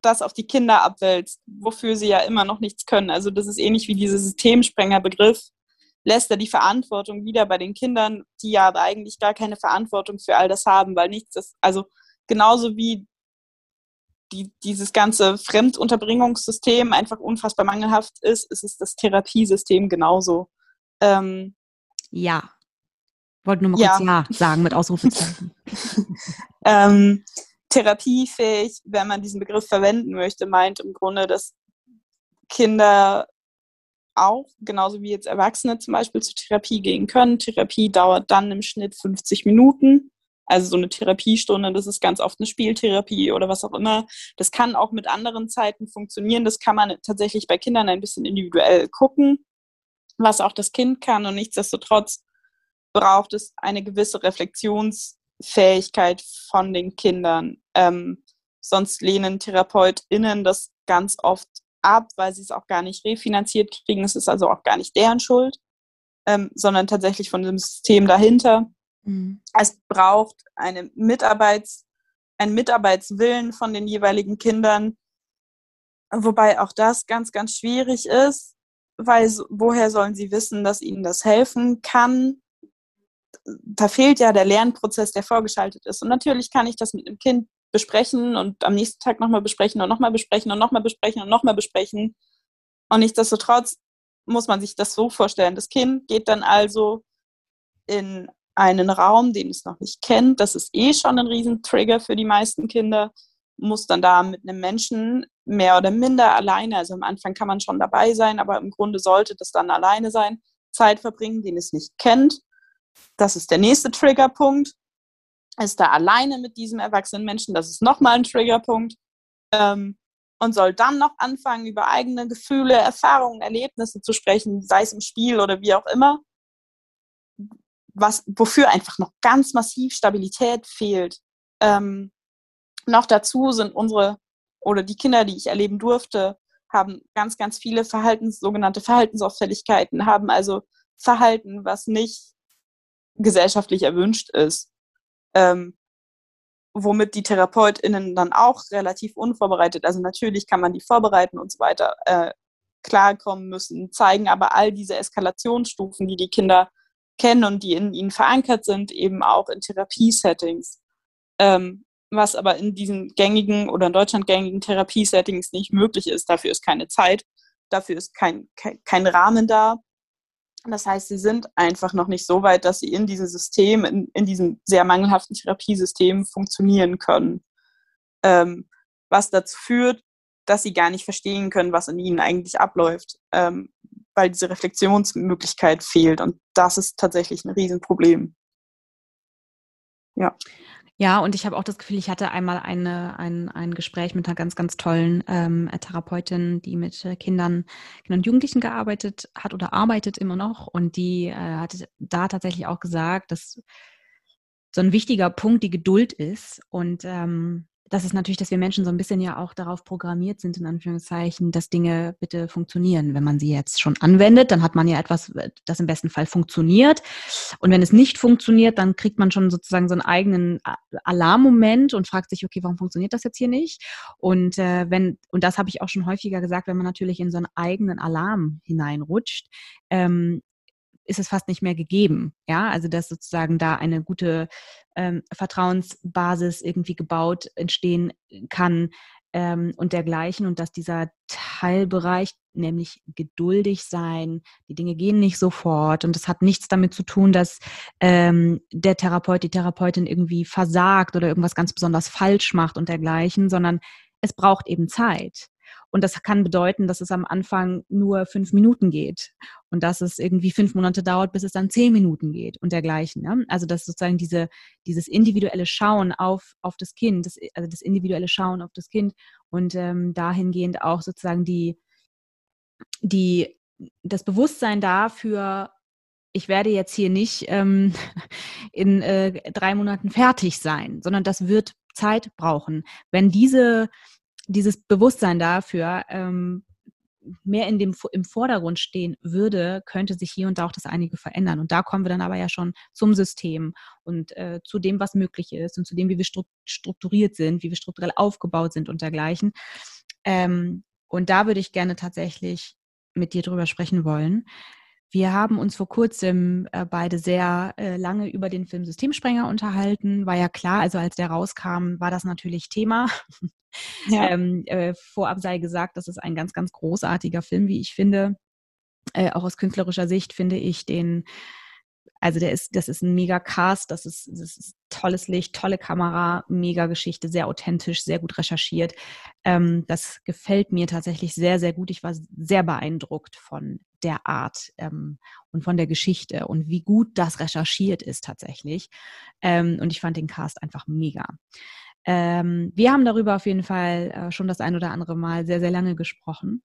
das auf die Kinder abwälzt, wofür sie ja immer noch nichts können. Also das ist ähnlich wie dieser Systemsprenger-Begriff, lässt er die Verantwortung wieder bei den Kindern, die ja aber eigentlich gar keine Verantwortung für all das haben, weil nichts ist, also genauso wie die, dieses ganze Fremdunterbringungssystem einfach unfassbar mangelhaft ist, ist es das Therapiesystem genauso. Ähm, ja. Wollte nur mal ja. kurz Ja sagen mit Ausrufezeichen. [LAUGHS] [LAUGHS] ähm, therapiefähig, wenn man diesen Begriff verwenden möchte, meint im Grunde, dass Kinder auch, genauso wie jetzt Erwachsene zum Beispiel zur Therapie gehen können. Therapie dauert dann im Schnitt 50 Minuten. Also so eine Therapiestunde, das ist ganz oft eine Spieltherapie oder was auch immer. Das kann auch mit anderen Zeiten funktionieren. Das kann man tatsächlich bei Kindern ein bisschen individuell gucken, was auch das Kind kann. Und nichtsdestotrotz braucht es eine gewisse Reflexionsfähigkeit von den Kindern. Ähm, sonst lehnen TherapeutInnen das ganz oft ab, weil sie es auch gar nicht refinanziert kriegen. Es ist also auch gar nicht deren Schuld, ähm, sondern tatsächlich von dem System dahinter. Mhm. Es braucht eine Mitarbeits, einen Mitarbeitswillen von den jeweiligen Kindern, wobei auch das ganz, ganz schwierig ist, weil woher sollen sie wissen, dass ihnen das helfen kann? Da fehlt ja der Lernprozess, der vorgeschaltet ist. Und natürlich kann ich das mit einem Kind besprechen und am nächsten Tag nochmal besprechen und nochmal besprechen und nochmal besprechen und nochmal besprechen. Und nichtsdestotrotz muss man sich das so vorstellen. Das Kind geht dann also in einen Raum, den es noch nicht kennt. Das ist eh schon ein Riesentrigger für die meisten Kinder. Muss dann da mit einem Menschen mehr oder minder alleine, also am Anfang kann man schon dabei sein, aber im Grunde sollte das dann alleine sein, Zeit verbringen, den es nicht kennt. Das ist der nächste Triggerpunkt. Ist da alleine mit diesem erwachsenen Menschen, das ist nochmal ein Triggerpunkt. Ähm, und soll dann noch anfangen, über eigene Gefühle, Erfahrungen, Erlebnisse zu sprechen, sei es im Spiel oder wie auch immer was, wofür einfach noch ganz massiv Stabilität fehlt. Ähm, noch dazu sind unsere oder die Kinder, die ich erleben durfte, haben ganz, ganz viele Verhaltens, sogenannte Verhaltensauffälligkeiten, haben also Verhalten, was nicht gesellschaftlich erwünscht ist. Ähm, womit die TherapeutInnen dann auch relativ unvorbereitet, also natürlich kann man die vorbereiten und so weiter, äh, klarkommen müssen, zeigen aber all diese Eskalationsstufen, die die Kinder kennen und die in ihnen verankert sind, eben auch in Therapiesettings. Ähm, was aber in diesen gängigen oder in Deutschland gängigen Therapiesettings nicht möglich ist. Dafür ist keine Zeit, dafür ist kein, kein, kein Rahmen da. Das heißt, sie sind einfach noch nicht so weit, dass sie in diesem System, in, in diesem sehr mangelhaften Therapiesystem funktionieren können. Ähm, was dazu führt, dass sie gar nicht verstehen können, was in ihnen eigentlich abläuft. Ähm, weil diese Reflexionsmöglichkeit fehlt. Und das ist tatsächlich ein Riesenproblem. Ja. Ja, und ich habe auch das Gefühl, ich hatte einmal eine, ein, ein Gespräch mit einer ganz, ganz tollen ähm, Therapeutin, die mit äh, Kindern, Kindern und Jugendlichen gearbeitet hat oder arbeitet immer noch. Und die äh, hatte da tatsächlich auch gesagt, dass so ein wichtiger Punkt die Geduld ist. Und ähm, das ist natürlich, dass wir Menschen so ein bisschen ja auch darauf programmiert sind, in Anführungszeichen, dass Dinge bitte funktionieren. Wenn man sie jetzt schon anwendet, dann hat man ja etwas, das im besten Fall funktioniert. Und wenn es nicht funktioniert, dann kriegt man schon sozusagen so einen eigenen Alarmmoment und fragt sich, okay, warum funktioniert das jetzt hier nicht? Und äh, wenn, und das habe ich auch schon häufiger gesagt, wenn man natürlich in so einen eigenen Alarm hineinrutscht, ähm, ist es fast nicht mehr gegeben. Ja, also dass sozusagen da eine gute ähm, Vertrauensbasis irgendwie gebaut entstehen kann ähm, und dergleichen und dass dieser Teilbereich, nämlich geduldig sein, die Dinge gehen nicht sofort und es hat nichts damit zu tun, dass ähm, der Therapeut, die Therapeutin irgendwie versagt oder irgendwas ganz besonders falsch macht und dergleichen, sondern es braucht eben Zeit. Und das kann bedeuten, dass es am Anfang nur fünf Minuten geht und dass es irgendwie fünf Monate dauert, bis es dann zehn Minuten geht und dergleichen. Ne? Also dass sozusagen diese, dieses individuelle Schauen auf, auf das Kind, das, also das individuelle Schauen auf das Kind und ähm, dahingehend auch sozusagen die, die, das Bewusstsein dafür, ich werde jetzt hier nicht ähm, [LAUGHS] in äh, drei Monaten fertig sein, sondern das wird Zeit brauchen. Wenn diese dieses Bewusstsein dafür ähm, mehr in dem, im Vordergrund stehen würde, könnte sich hier und da auch das einige verändern. Und da kommen wir dann aber ja schon zum System und äh, zu dem, was möglich ist und zu dem, wie wir strukturiert sind, wie wir strukturell aufgebaut sind und dergleichen. Ähm, und da würde ich gerne tatsächlich mit dir drüber sprechen wollen. Wir haben uns vor kurzem äh, beide sehr äh, lange über den Film Systemsprenger unterhalten. War ja klar, also als der rauskam, war das natürlich Thema. Ja. [LAUGHS] ähm, äh, vorab sei gesagt, das ist ein ganz, ganz großartiger Film, wie ich finde. Äh, auch aus künstlerischer Sicht finde ich den also der ist, das ist ein mega Cast, das ist, das ist tolles Licht, tolle Kamera, mega Geschichte, sehr authentisch, sehr gut recherchiert. Ähm, das gefällt mir tatsächlich sehr, sehr gut. Ich war sehr beeindruckt von der Art ähm, und von der Geschichte und wie gut das recherchiert ist tatsächlich. Ähm, und ich fand den Cast einfach mega. Ähm, wir haben darüber auf jeden Fall äh, schon das ein oder andere Mal sehr, sehr lange gesprochen.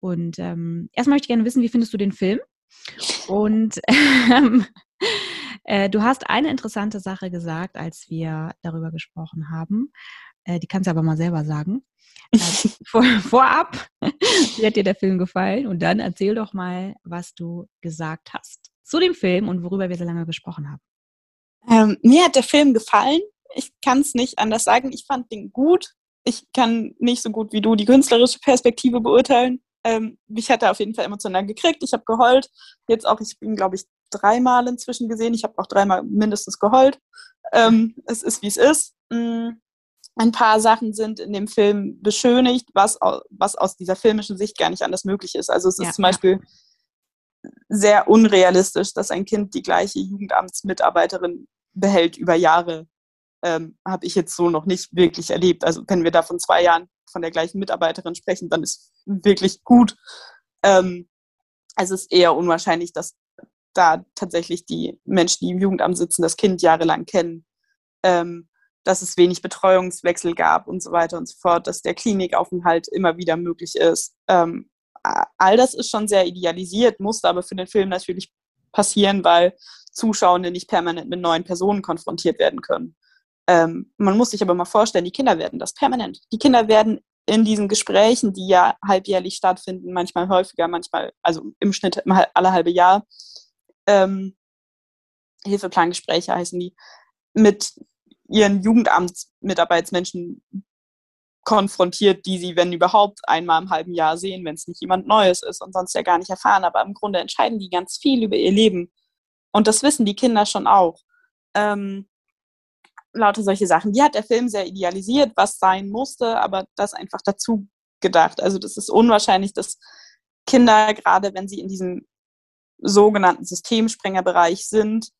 Und ähm, erst möchte ich gerne wissen, wie findest du den Film? Und ähm, äh, du hast eine interessante Sache gesagt, als wir darüber gesprochen haben. Äh, die kannst du aber mal selber sagen. Äh, [LAUGHS] vor, vorab, wie hat dir der Film gefallen? Und dann erzähl doch mal, was du gesagt hast zu dem Film und worüber wir so lange gesprochen haben. Ähm, mir hat der Film gefallen. Ich kann es nicht anders sagen. Ich fand den gut. Ich kann nicht so gut wie du die künstlerische Perspektive beurteilen. Ähm, mich hat er auf jeden Fall emotional gekriegt. Ich habe geheult. Jetzt auch, ich bin, glaube ich, dreimal inzwischen gesehen. Ich habe auch dreimal mindestens geheult. Ähm, es ist, wie es ist. Mhm. Ein paar Sachen sind in dem Film beschönigt, was, was aus dieser filmischen Sicht gar nicht anders möglich ist. Also es ist ja, zum Beispiel ja. sehr unrealistisch, dass ein Kind die gleiche Jugendamtsmitarbeiterin behält über Jahre. Ähm, Habe ich jetzt so noch nicht wirklich erlebt. Also wenn wir da von zwei Jahren von der gleichen Mitarbeiterin sprechen, dann ist wirklich gut. Ähm, also es ist eher unwahrscheinlich, dass da tatsächlich die Menschen, die im Jugendamt sitzen, das Kind jahrelang kennen, ähm, dass es wenig Betreuungswechsel gab und so weiter und so fort, dass der Klinikaufenthalt immer wieder möglich ist. Ähm, all das ist schon sehr idealisiert, musste aber für den Film natürlich passieren, weil Zuschauende nicht permanent mit neuen Personen konfrontiert werden können. Ähm, man muss sich aber mal vorstellen, die Kinder werden das permanent. Die Kinder werden in diesen Gesprächen, die ja halbjährlich stattfinden, manchmal häufiger, manchmal, also im Schnitt alle halbe Jahr, ähm, Hilfeplangespräche heißen die, mit ihren Jugendamtsmitarbeitsmenschen konfrontiert, die sie, wenn überhaupt, einmal im halben Jahr sehen, wenn es nicht jemand Neues ist und sonst ja gar nicht erfahren. Aber im Grunde entscheiden die ganz viel über ihr Leben. Und das wissen die Kinder schon auch. Ähm, lauter solche Sachen. Die hat der Film sehr idealisiert, was sein musste, aber das einfach dazu gedacht. Also das ist unwahrscheinlich, dass Kinder, gerade wenn sie in diesem sogenannten Systemsprengerbereich sind,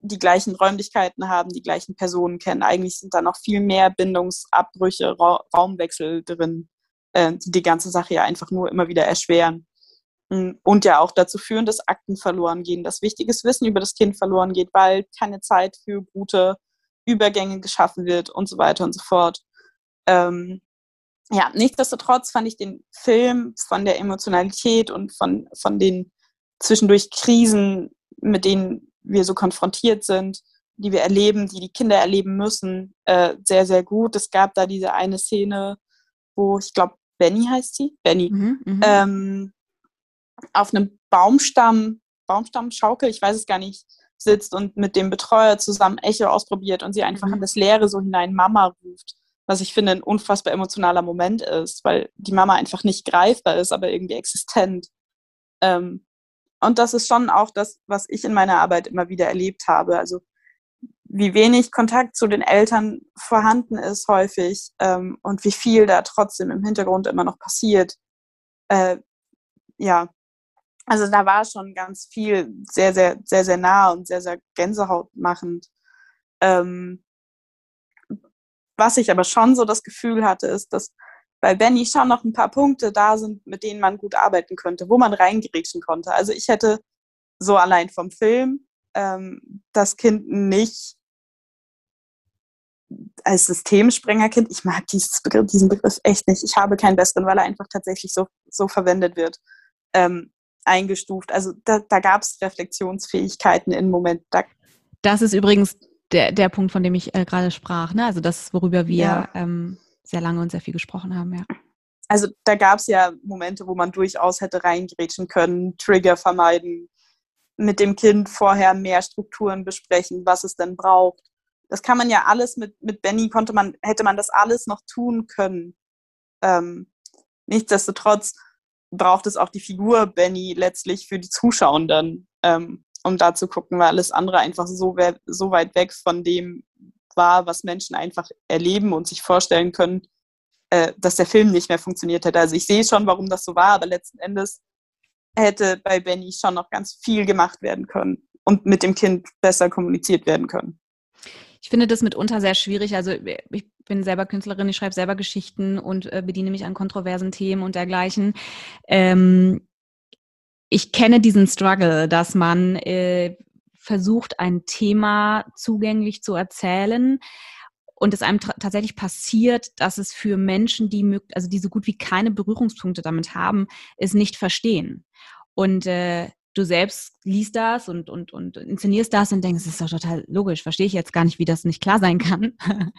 die gleichen Räumlichkeiten haben, die gleichen Personen kennen. Eigentlich sind da noch viel mehr Bindungsabbrüche, Ra Raumwechsel drin, äh, die die ganze Sache ja einfach nur immer wieder erschweren. Hm, und ja auch dazu führen, dass Akten verloren gehen, dass wichtiges Wissen über das Kind verloren geht, weil keine Zeit für gute Übergänge geschaffen wird und so weiter und so fort. Ähm, ja, nichtsdestotrotz fand ich den Film von der Emotionalität und von, von den zwischendurch Krisen, mit denen wir so konfrontiert sind, die wir erleben, die die Kinder erleben müssen, äh, sehr, sehr gut. Es gab da diese eine Szene, wo ich glaube, Benny heißt sie, Benny, mhm, mhm, ähm, auf einem Baumstamm, Baumstammschaukel, ich weiß es gar nicht, sitzt und mit dem Betreuer zusammen Echo ausprobiert und sie einfach mhm. in das Leere so hinein Mama ruft. Was ich finde ein unfassbar emotionaler Moment ist, weil die Mama einfach nicht greifbar ist, aber irgendwie existent. Ähm, und das ist schon auch das, was ich in meiner Arbeit immer wieder erlebt habe. Also wie wenig Kontakt zu den Eltern vorhanden ist häufig ähm, und wie viel da trotzdem im Hintergrund immer noch passiert. Äh, ja, also da war schon ganz viel sehr, sehr, sehr, sehr nah und sehr, sehr gänsehautmachend. Ähm, was ich aber schon so das Gefühl hatte, ist, dass bei Benny schon noch ein paar Punkte da sind, mit denen man gut arbeiten könnte, wo man reingrätschen konnte. Also ich hätte so allein vom Film ähm, das Kind nicht als Systemsprengerkind, ich mag Begriff, diesen Begriff echt nicht. Ich habe keinen besseren, weil er einfach tatsächlich so, so verwendet wird. Ähm, eingestuft. Also da, da gab es Reflexionsfähigkeiten im Moment. Da das ist übrigens der, der Punkt, von dem ich äh, gerade sprach. Ne? Also das, worüber wir ja. ähm, sehr lange und sehr viel gesprochen haben, ja. Also da gab es ja Momente, wo man durchaus hätte reingrätschen können, Trigger vermeiden, mit dem Kind vorher mehr Strukturen besprechen, was es denn braucht. Das kann man ja alles mit, mit Benny konnte man, hätte man das alles noch tun können. Ähm, nichtsdestotrotz braucht es auch die Figur Benny letztlich für die Zuschauenden, ähm, um da zu gucken, weil alles andere einfach so, so weit weg von dem war, was Menschen einfach erleben und sich vorstellen können, äh, dass der Film nicht mehr funktioniert hätte. Also ich sehe schon, warum das so war, aber letzten Endes hätte bei Benny schon noch ganz viel gemacht werden können und mit dem Kind besser kommuniziert werden können. Ich finde das mitunter sehr schwierig. Also ich bin selber Künstlerin, ich schreibe selber Geschichten und äh, bediene mich an kontroversen Themen und dergleichen. Ähm, ich kenne diesen Struggle, dass man äh, versucht, ein Thema zugänglich zu erzählen, und es einem tatsächlich passiert, dass es für Menschen, die also die so gut wie keine Berührungspunkte damit haben, es nicht verstehen. Und äh, du selbst liest das und, und, und inszenierst das und denkst, es ist doch total logisch, verstehe ich jetzt gar nicht, wie das nicht klar sein kann. [LAUGHS]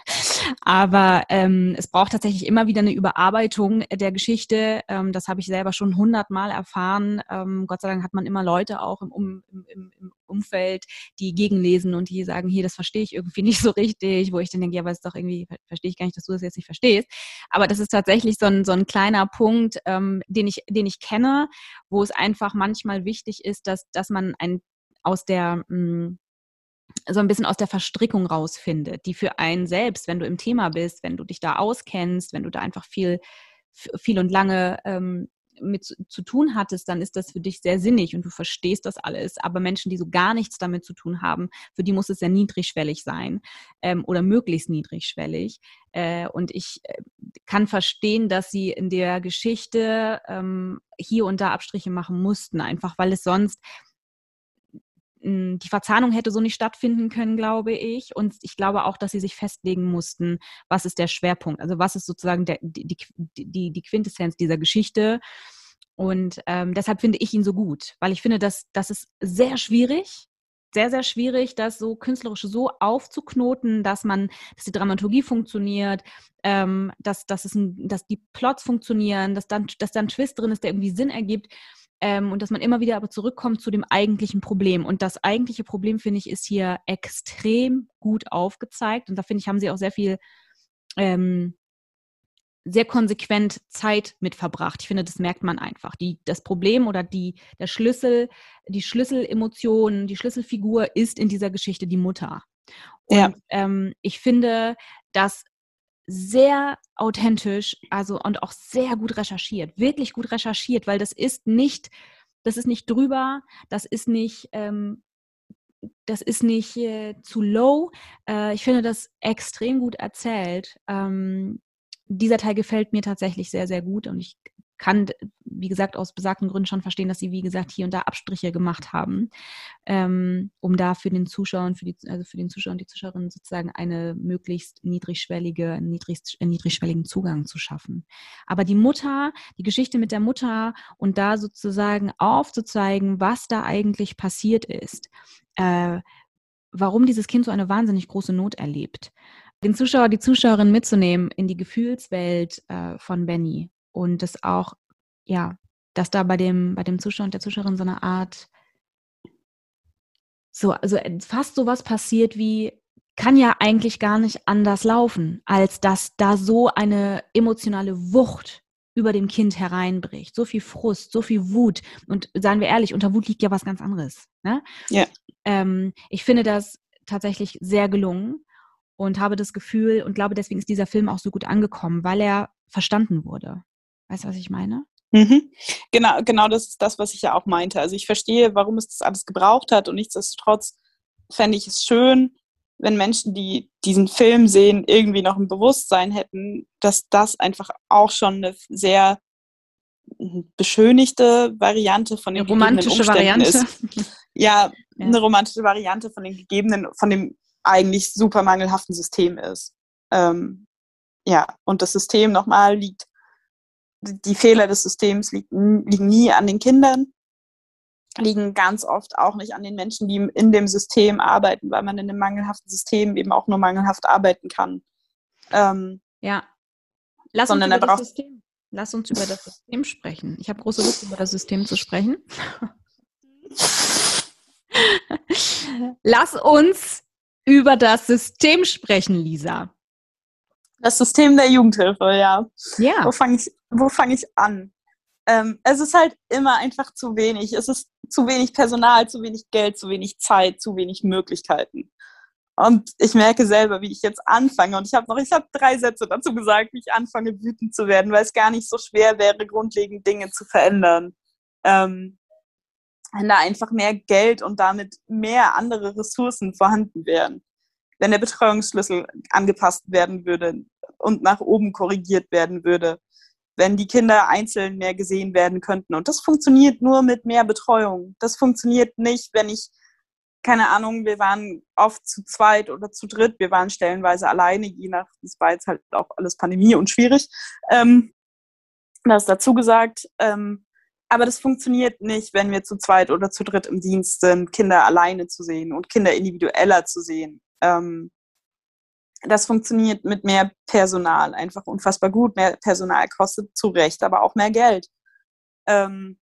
Aber ähm, es braucht tatsächlich immer wieder eine Überarbeitung der Geschichte. Ähm, das habe ich selber schon hundertmal erfahren. Ähm, Gott sei Dank hat man immer Leute auch im, um, im, im, Umfeld, die gegenlesen und die sagen, hier, das verstehe ich irgendwie [LAUGHS] nicht so richtig, wo ich dann denke, ja, aber es ist doch irgendwie, verstehe ich gar nicht, dass du das jetzt nicht verstehst. Aber das ist tatsächlich so ein, so ein kleiner Punkt, ähm, den, ich, den ich kenne, wo es einfach manchmal wichtig ist, dass, dass man ein aus der mh, hm, so ein bisschen aus der Verstrickung rausfindet, die für einen selbst, wenn du im Thema bist, wenn du dich da auskennst, wenn du da einfach viel, viel und lange ähm, mit zu, tun hattest, dann ist das für dich sehr sinnig und du verstehst das alles. Aber Menschen, die so gar nichts damit zu tun haben, für die muss es sehr niedrigschwellig sein ähm, oder möglichst niedrigschwellig. Äh, und ich äh, kann verstehen, dass sie in der Geschichte ähm, hier und da Abstriche machen mussten, einfach weil es sonst die Verzahnung hätte so nicht stattfinden können, glaube ich. Und ich glaube auch, dass sie sich festlegen mussten, was ist der Schwerpunkt, also was ist sozusagen der, die, die, die Quintessenz dieser Geschichte. Und ähm, deshalb finde ich ihn so gut, weil ich finde, dass das ist sehr schwierig, sehr, sehr schwierig, das so künstlerisch so aufzuknoten, dass man, dass die Dramaturgie funktioniert, ähm, dass, dass, es ein, dass die Plots funktionieren, dass dann, dass da ein Twist drin ist, der irgendwie Sinn ergibt. Ähm, und dass man immer wieder aber zurückkommt zu dem eigentlichen Problem. Und das eigentliche Problem, finde ich, ist hier extrem gut aufgezeigt. Und da finde ich, haben sie auch sehr viel, ähm, sehr konsequent Zeit mit verbracht. Ich finde, das merkt man einfach. Die, das Problem oder die, der Schlüssel, die Schlüsselemotion, die Schlüsselfigur ist in dieser Geschichte die Mutter. Und ja. ähm, ich finde, dass sehr authentisch, also und auch sehr gut recherchiert, wirklich gut recherchiert, weil das ist nicht, das ist nicht drüber, das ist nicht, ähm, das ist nicht äh, zu low. Äh, ich finde das extrem gut erzählt. Ähm, dieser Teil gefällt mir tatsächlich sehr, sehr gut und ich kann, wie gesagt, aus besagten Gründen schon verstehen, dass sie, wie gesagt, hier und da Abstriche gemacht haben, ähm, um da für den Zuschauer und für die, also für den Zuschauer und die Zuschauerin sozusagen eine möglichst niedrigschwellige, niedrigst, äh, niedrigschwelligen Zugang zu schaffen. Aber die Mutter, die Geschichte mit der Mutter und da sozusagen aufzuzeigen, was da eigentlich passiert ist, äh, warum dieses Kind so eine wahnsinnig große Not erlebt den Zuschauer, die Zuschauerin mitzunehmen in die Gefühlswelt äh, von Benny und das auch, ja, dass da bei dem, bei dem Zuschauer und der Zuschauerin so eine Art, so, also fast so was passiert wie, kann ja eigentlich gar nicht anders laufen, als dass da so eine emotionale Wucht über dem Kind hereinbricht. So viel Frust, so viel Wut. Und seien wir ehrlich, unter Wut liegt ja was ganz anderes. Ne? Ja. Ähm, ich finde das tatsächlich sehr gelungen und habe das Gefühl und glaube, deswegen ist dieser Film auch so gut angekommen, weil er verstanden wurde. Weißt du, was ich meine? Mhm. Genau, genau das ist das, was ich ja auch meinte. Also ich verstehe, warum es das alles gebraucht hat und nichtsdestotrotz fände ich es schön, wenn Menschen, die diesen Film sehen, irgendwie noch ein Bewusstsein hätten, dass das einfach auch schon eine sehr beschönigte Variante von den eine romantische Variante ist. Ja, ja, eine romantische Variante von den gegebenen, von dem eigentlich super mangelhaften System ist. Ähm, ja, und das System nochmal liegt die Fehler des Systems liegen, liegen nie an den Kindern, liegen ganz oft auch nicht an den Menschen, die in dem System arbeiten, weil man in einem mangelhaften System eben auch nur mangelhaft arbeiten kann. Ähm, ja. Lass uns, über das System, lass uns über das System sprechen. Ich habe große Lust, über das System zu sprechen. lass uns über das System sprechen, Lisa. Das System der Jugendhilfe, ja. Ja. Wo fange ich, wo ich an? ähm, es ist halt immer einfach zu wenig. Es ist zu wenig Personal, zu wenig Geld, zu wenig Zeit, zu wenig Möglichkeiten. Und ich merke selber, wie ich jetzt anfange. Und ich habe noch, ich habe drei Sätze dazu gesagt, wie ich anfange, wütend zu werden, weil es gar nicht so schwer wäre, grundlegend Dinge zu verändern. Ähm, wenn da einfach mehr Geld und damit mehr andere Ressourcen vorhanden wären. Wenn der Betreuungsschlüssel angepasst werden würde und nach oben korrigiert werden würde, wenn die Kinder einzeln mehr gesehen werden könnten. Und das funktioniert nur mit mehr Betreuung. Das funktioniert nicht, wenn ich, keine Ahnung, wir waren oft zu zweit oder zu dritt, wir waren stellenweise alleine, je nach, das war jetzt halt auch alles Pandemie und schwierig. Ähm, das dazu gesagt. Ähm, aber das funktioniert nicht, wenn wir zu zweit oder zu dritt im Dienst sind, Kinder alleine zu sehen und Kinder individueller zu sehen. Ähm, das funktioniert mit mehr Personal einfach unfassbar gut. Mehr Personal kostet zu Recht, aber auch mehr Geld. Ähm,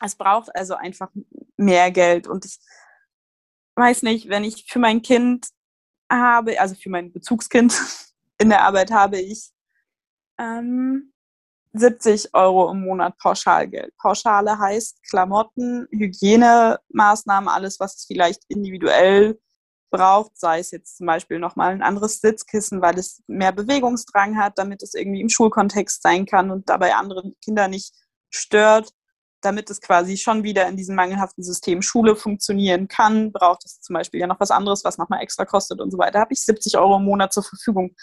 es braucht also einfach mehr Geld. Und ich weiß nicht, wenn ich für mein Kind habe, also für mein Bezugskind [LAUGHS] in der Arbeit habe ich ähm, 70 Euro im Monat Pauschalgeld. Pauschale heißt Klamotten, Hygienemaßnahmen, alles, was vielleicht individuell braucht, sei es jetzt zum Beispiel nochmal ein anderes Sitzkissen, weil es mehr Bewegungsdrang hat, damit es irgendwie im Schulkontext sein kann und dabei andere Kinder nicht stört, damit es quasi schon wieder in diesem mangelhaften System Schule funktionieren kann, braucht es zum Beispiel ja noch was anderes, was nochmal extra kostet und so weiter. Habe ich 70 Euro im Monat zur Verfügung.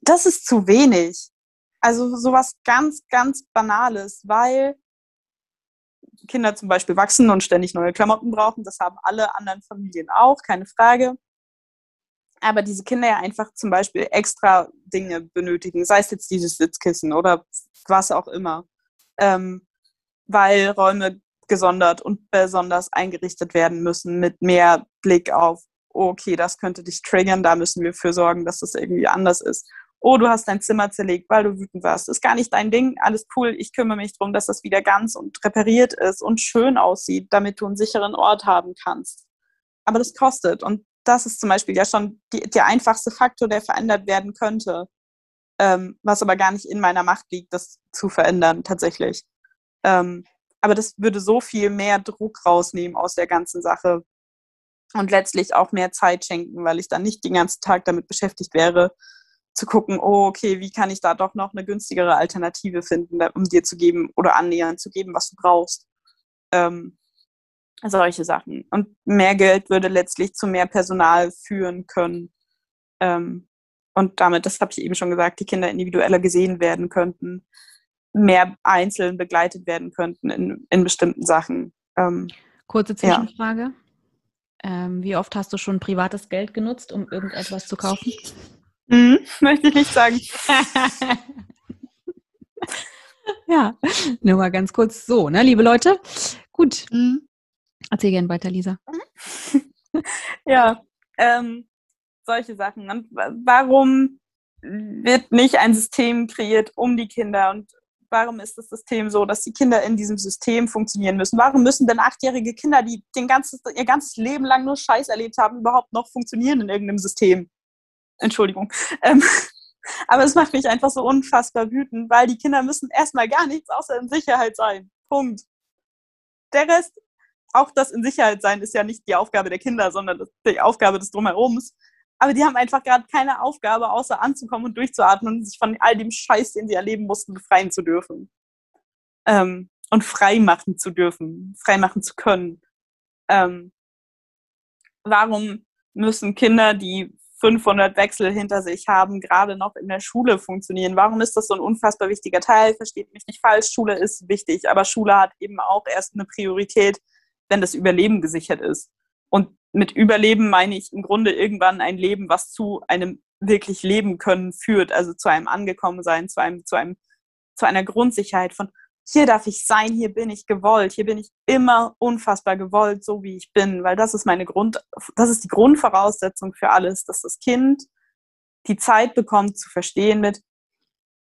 Das ist zu wenig. Also sowas ganz, ganz Banales, weil Kinder zum Beispiel wachsen und ständig neue Klamotten brauchen. Das haben alle anderen Familien auch, keine Frage. Aber diese Kinder ja einfach zum Beispiel extra Dinge benötigen, sei es jetzt dieses Sitzkissen oder was auch immer, ähm, weil Räume gesondert und besonders eingerichtet werden müssen mit mehr Blick auf, okay, das könnte dich triggern, da müssen wir für sorgen, dass das irgendwie anders ist oh, du hast dein Zimmer zerlegt, weil du wütend warst. Ist gar nicht dein Ding, alles cool. Ich kümmere mich darum, dass das wieder ganz und repariert ist und schön aussieht, damit du einen sicheren Ort haben kannst. Aber das kostet. Und das ist zum Beispiel ja schon die, der einfachste Faktor, der verändert werden könnte. Ähm, was aber gar nicht in meiner Macht liegt, das zu verändern, tatsächlich. Ähm, aber das würde so viel mehr Druck rausnehmen aus der ganzen Sache und letztlich auch mehr Zeit schenken, weil ich dann nicht den ganzen Tag damit beschäftigt wäre, zu gucken, oh, okay, wie kann ich da doch noch eine günstigere Alternative finden, um dir zu geben oder annähernd zu geben, was du brauchst. Ähm, solche Sachen. Und mehr Geld würde letztlich zu mehr Personal führen können. Ähm, und damit, das habe ich eben schon gesagt, die Kinder individueller gesehen werden könnten, mehr einzeln begleitet werden könnten in, in bestimmten Sachen. Ähm, Kurze Zwischenfrage. Ja. Ähm, wie oft hast du schon privates Geld genutzt, um irgendetwas zu kaufen? Mhm, [LAUGHS] möchte ich nicht sagen. [LAUGHS] ja, nur mal ganz kurz so, ne, liebe Leute. Gut. Mhm. Erzähl gerne weiter, Lisa. [LAUGHS] ja, ähm, solche Sachen. Und warum wird nicht ein System kreiert um die Kinder und warum ist das System so, dass die Kinder in diesem System funktionieren müssen? Warum müssen denn achtjährige Kinder, die den ganzes, ihr ganzes Leben lang nur Scheiß erlebt haben, überhaupt noch funktionieren in irgendeinem System? Entschuldigung. Ähm, [LAUGHS] aber es macht mich einfach so unfassbar wütend, weil die Kinder müssen erstmal gar nichts außer in Sicherheit sein. Punkt. Der Rest, auch das in Sicherheit sein, ist ja nicht die Aufgabe der Kinder, sondern die Aufgabe des Drumherums. Aber die haben einfach gerade keine Aufgabe, außer anzukommen und durchzuatmen und sich von all dem Scheiß, den sie erleben mussten, befreien zu dürfen. Ähm, und frei machen zu dürfen, frei machen zu können. Ähm, warum müssen Kinder, die 500 Wechsel hinter sich haben, gerade noch in der Schule funktionieren. Warum ist das so ein unfassbar wichtiger Teil? Versteht mich nicht falsch, Schule ist wichtig, aber Schule hat eben auch erst eine Priorität, wenn das Überleben gesichert ist. Und mit Überleben meine ich im Grunde irgendwann ein Leben, was zu einem wirklich leben können führt, also zu einem Angekommensein, zu einem, zu einem, zu einer Grundsicherheit von, hier darf ich sein, hier bin ich gewollt, hier bin ich immer unfassbar gewollt, so wie ich bin, weil das ist meine Grund, das ist die Grundvoraussetzung für alles, dass das Kind die Zeit bekommt zu verstehen mit,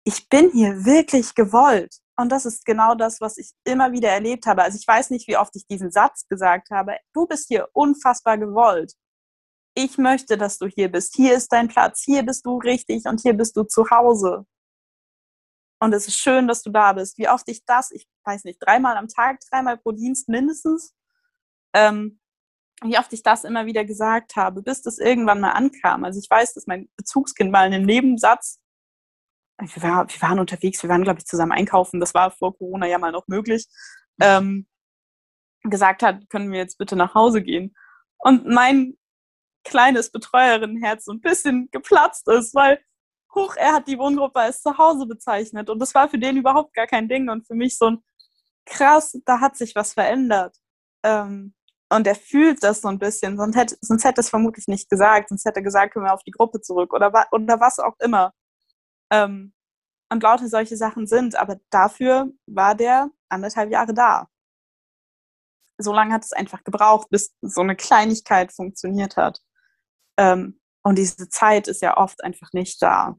ich bin hier wirklich gewollt. Und das ist genau das, was ich immer wieder erlebt habe. Also ich weiß nicht, wie oft ich diesen Satz gesagt habe. Du bist hier unfassbar gewollt. Ich möchte, dass du hier bist. Hier ist dein Platz. Hier bist du richtig und hier bist du zu Hause und es ist schön, dass du da bist. Wie oft ich das, ich weiß nicht, dreimal am Tag, dreimal pro Dienst mindestens, ähm, wie oft ich das immer wieder gesagt habe, bis das irgendwann mal ankam. Also ich weiß, dass mein Bezugskind mal in einem Nebensatz, wir, war, wir waren unterwegs, wir waren, glaube ich, zusammen einkaufen, das war vor Corona ja mal noch möglich, ähm, gesagt hat, können wir jetzt bitte nach Hause gehen. Und mein kleines Betreuerinnenherz so ein bisschen geplatzt ist, weil hoch, er hat die Wohngruppe als Zuhause bezeichnet. Und das war für den überhaupt gar kein Ding. Und für mich so ein krass, da hat sich was verändert. Ähm, und er fühlt das so ein bisschen, sonst hätte, sonst hätte es vermutlich nicht gesagt, sonst hätte er gesagt, können wir auf die Gruppe zurück oder, oder was auch immer. Ähm, und lauter solche Sachen sind, aber dafür war der anderthalb Jahre da. So lange hat es einfach gebraucht, bis so eine Kleinigkeit funktioniert hat. Ähm, und diese Zeit ist ja oft einfach nicht da.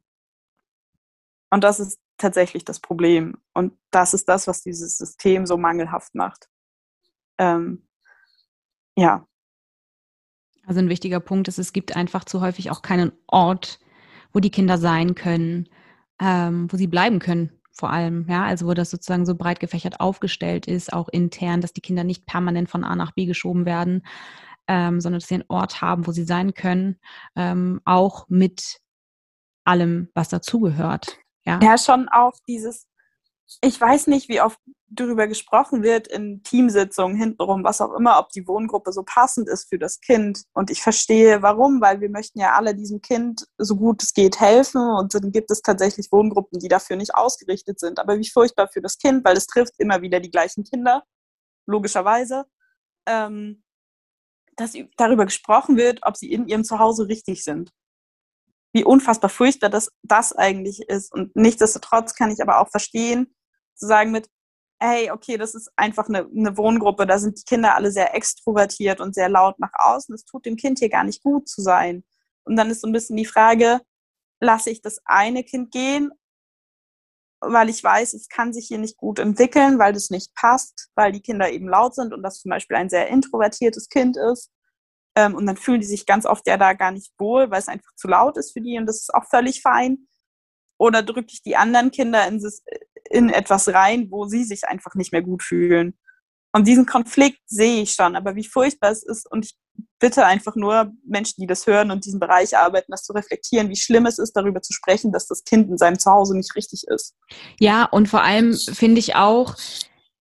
Und das ist tatsächlich das Problem. Und das ist das, was dieses System so mangelhaft macht. Ähm, ja. Also ein wichtiger Punkt ist, es gibt einfach zu häufig auch keinen Ort, wo die Kinder sein können, ähm, wo sie bleiben können vor allem, ja, also wo das sozusagen so breit gefächert aufgestellt ist, auch intern, dass die Kinder nicht permanent von A nach B geschoben werden, ähm, sondern dass sie einen Ort haben, wo sie sein können, ähm, auch mit allem, was dazugehört. Ja? ja, schon auch dieses, ich weiß nicht, wie oft darüber gesprochen wird in Teamsitzungen hintenrum, was auch immer, ob die Wohngruppe so passend ist für das Kind. Und ich verstehe, warum, weil wir möchten ja alle diesem Kind so gut es geht helfen und dann gibt es tatsächlich Wohngruppen, die dafür nicht ausgerichtet sind. Aber wie furchtbar für das Kind, weil es trifft immer wieder die gleichen Kinder, logischerweise. Ähm, dass darüber gesprochen wird, ob sie in ihrem Zuhause richtig sind. Wie unfassbar furchtbar das, das eigentlich ist. Und nichtsdestotrotz kann ich aber auch verstehen, zu sagen mit, hey, okay, das ist einfach eine, eine Wohngruppe, da sind die Kinder alle sehr extrovertiert und sehr laut nach außen. Es tut dem Kind hier gar nicht gut zu sein. Und dann ist so ein bisschen die Frage, lasse ich das eine Kind gehen weil ich weiß, es kann sich hier nicht gut entwickeln, weil das nicht passt, weil die Kinder eben laut sind und das zum Beispiel ein sehr introvertiertes Kind ist. Ähm, und dann fühlen die sich ganz oft ja da gar nicht wohl, weil es einfach zu laut ist für die und das ist auch völlig fein. Oder drücke ich die anderen Kinder in, in etwas rein, wo sie sich einfach nicht mehr gut fühlen. Und diesen Konflikt sehe ich schon, aber wie furchtbar es ist und ich bitte einfach nur Menschen, die das hören und diesen Bereich arbeiten, das zu reflektieren, wie schlimm es ist, darüber zu sprechen, dass das Kind in seinem Zuhause nicht richtig ist. Ja, und vor allem finde ich auch,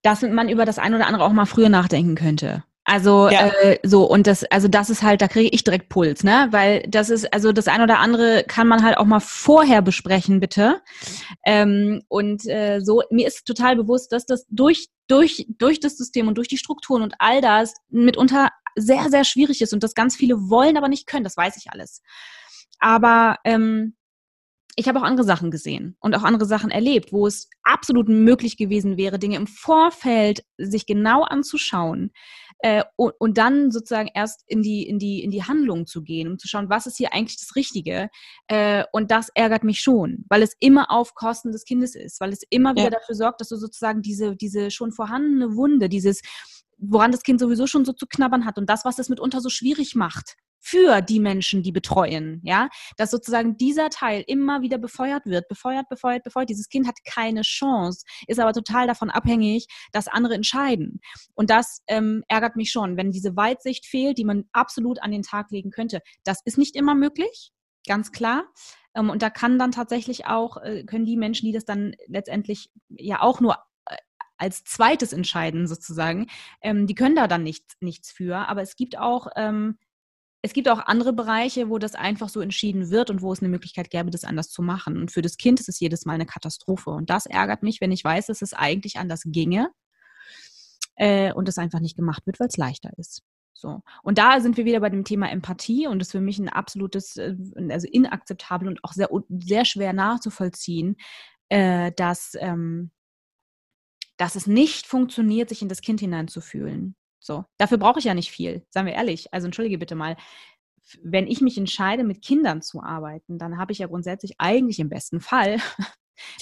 dass man über das ein oder andere auch mal früher nachdenken könnte. Also ja. äh, so und das, also das ist halt, da kriege ich direkt Puls, ne? Weil das ist, also das ein oder andere kann man halt auch mal vorher besprechen, bitte. Ähm, und äh, so, mir ist total bewusst, dass das durch durch durch das System und durch die Strukturen und all das mitunter sehr sehr schwierig ist und das ganz viele wollen, aber nicht können. Das weiß ich alles. Aber ähm, ich habe auch andere Sachen gesehen und auch andere Sachen erlebt, wo es absolut möglich gewesen wäre, Dinge im Vorfeld sich genau anzuschauen äh, und, und, dann sozusagen erst in die, in, die, in die Handlung zu gehen, um zu schauen, was ist hier eigentlich das Richtige. Äh, und das ärgert mich schon, weil es immer auf Kosten des Kindes ist, weil es immer wieder ja. dafür sorgt, dass du sozusagen diese, diese schon vorhandene Wunde, dieses woran das Kind sowieso schon so zu knabbern hat und das, was es mitunter so schwierig macht, für die Menschen, die betreuen, ja, dass sozusagen dieser Teil immer wieder befeuert wird, befeuert, befeuert, befeuert. Dieses Kind hat keine Chance, ist aber total davon abhängig, dass andere entscheiden. Und das ähm, ärgert mich schon, wenn diese Weitsicht fehlt, die man absolut an den Tag legen könnte. Das ist nicht immer möglich, ganz klar. Ähm, und da kann dann tatsächlich auch, äh, können die Menschen, die das dann letztendlich ja auch nur äh, als zweites entscheiden sozusagen, ähm, die können da dann nichts, nichts für. Aber es gibt auch ähm, es gibt auch andere Bereiche, wo das einfach so entschieden wird und wo es eine Möglichkeit gäbe, das anders zu machen. Und für das Kind ist es jedes Mal eine Katastrophe. Und das ärgert mich, wenn ich weiß, dass es eigentlich anders ginge äh, und es einfach nicht gemacht wird, weil es leichter ist. So. Und da sind wir wieder bei dem Thema Empathie und das ist für mich ein absolutes, äh, also inakzeptabel und auch sehr, sehr schwer nachzuvollziehen, äh, dass, ähm, dass es nicht funktioniert, sich in das Kind hineinzufühlen. So, dafür brauche ich ja nicht viel, seien wir ehrlich. Also entschuldige bitte mal, wenn ich mich entscheide, mit Kindern zu arbeiten, dann habe ich ja grundsätzlich eigentlich im besten Fall [LAUGHS]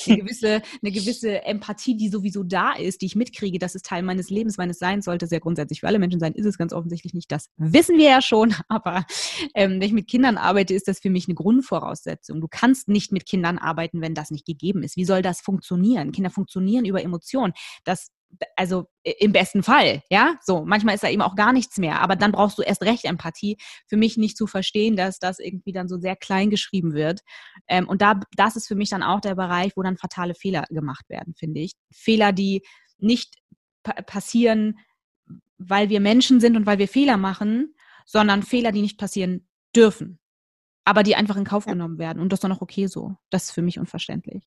Eine gewisse, eine gewisse Empathie, die sowieso da ist, die ich mitkriege, dass es Teil meines Lebens, meines Seins sollte, sehr grundsätzlich für alle Menschen sein, ist es ganz offensichtlich nicht. Das wissen wir ja schon, [LAUGHS] aber ähm, wenn ich mit Kindern arbeite, ist das für mich eine Grundvoraussetzung. Du kannst nicht mit Kindern arbeiten, wenn das nicht gegeben ist. Wie soll das funktionieren? Kinder funktionieren über Emotionen. Das also im besten Fall, ja, so. Manchmal ist da eben auch gar nichts mehr, aber dann brauchst du erst recht Empathie. Für mich nicht zu verstehen, dass das irgendwie dann so sehr klein geschrieben wird. Ähm, und da, das ist für mich dann auch der Bereich, wo dann fatale Fehler gemacht werden, finde ich. Fehler, die nicht pa passieren, weil wir Menschen sind und weil wir Fehler machen, sondern Fehler, die nicht passieren dürfen, aber die einfach in Kauf genommen werden. Und das ist dann auch okay so. Das ist für mich unverständlich.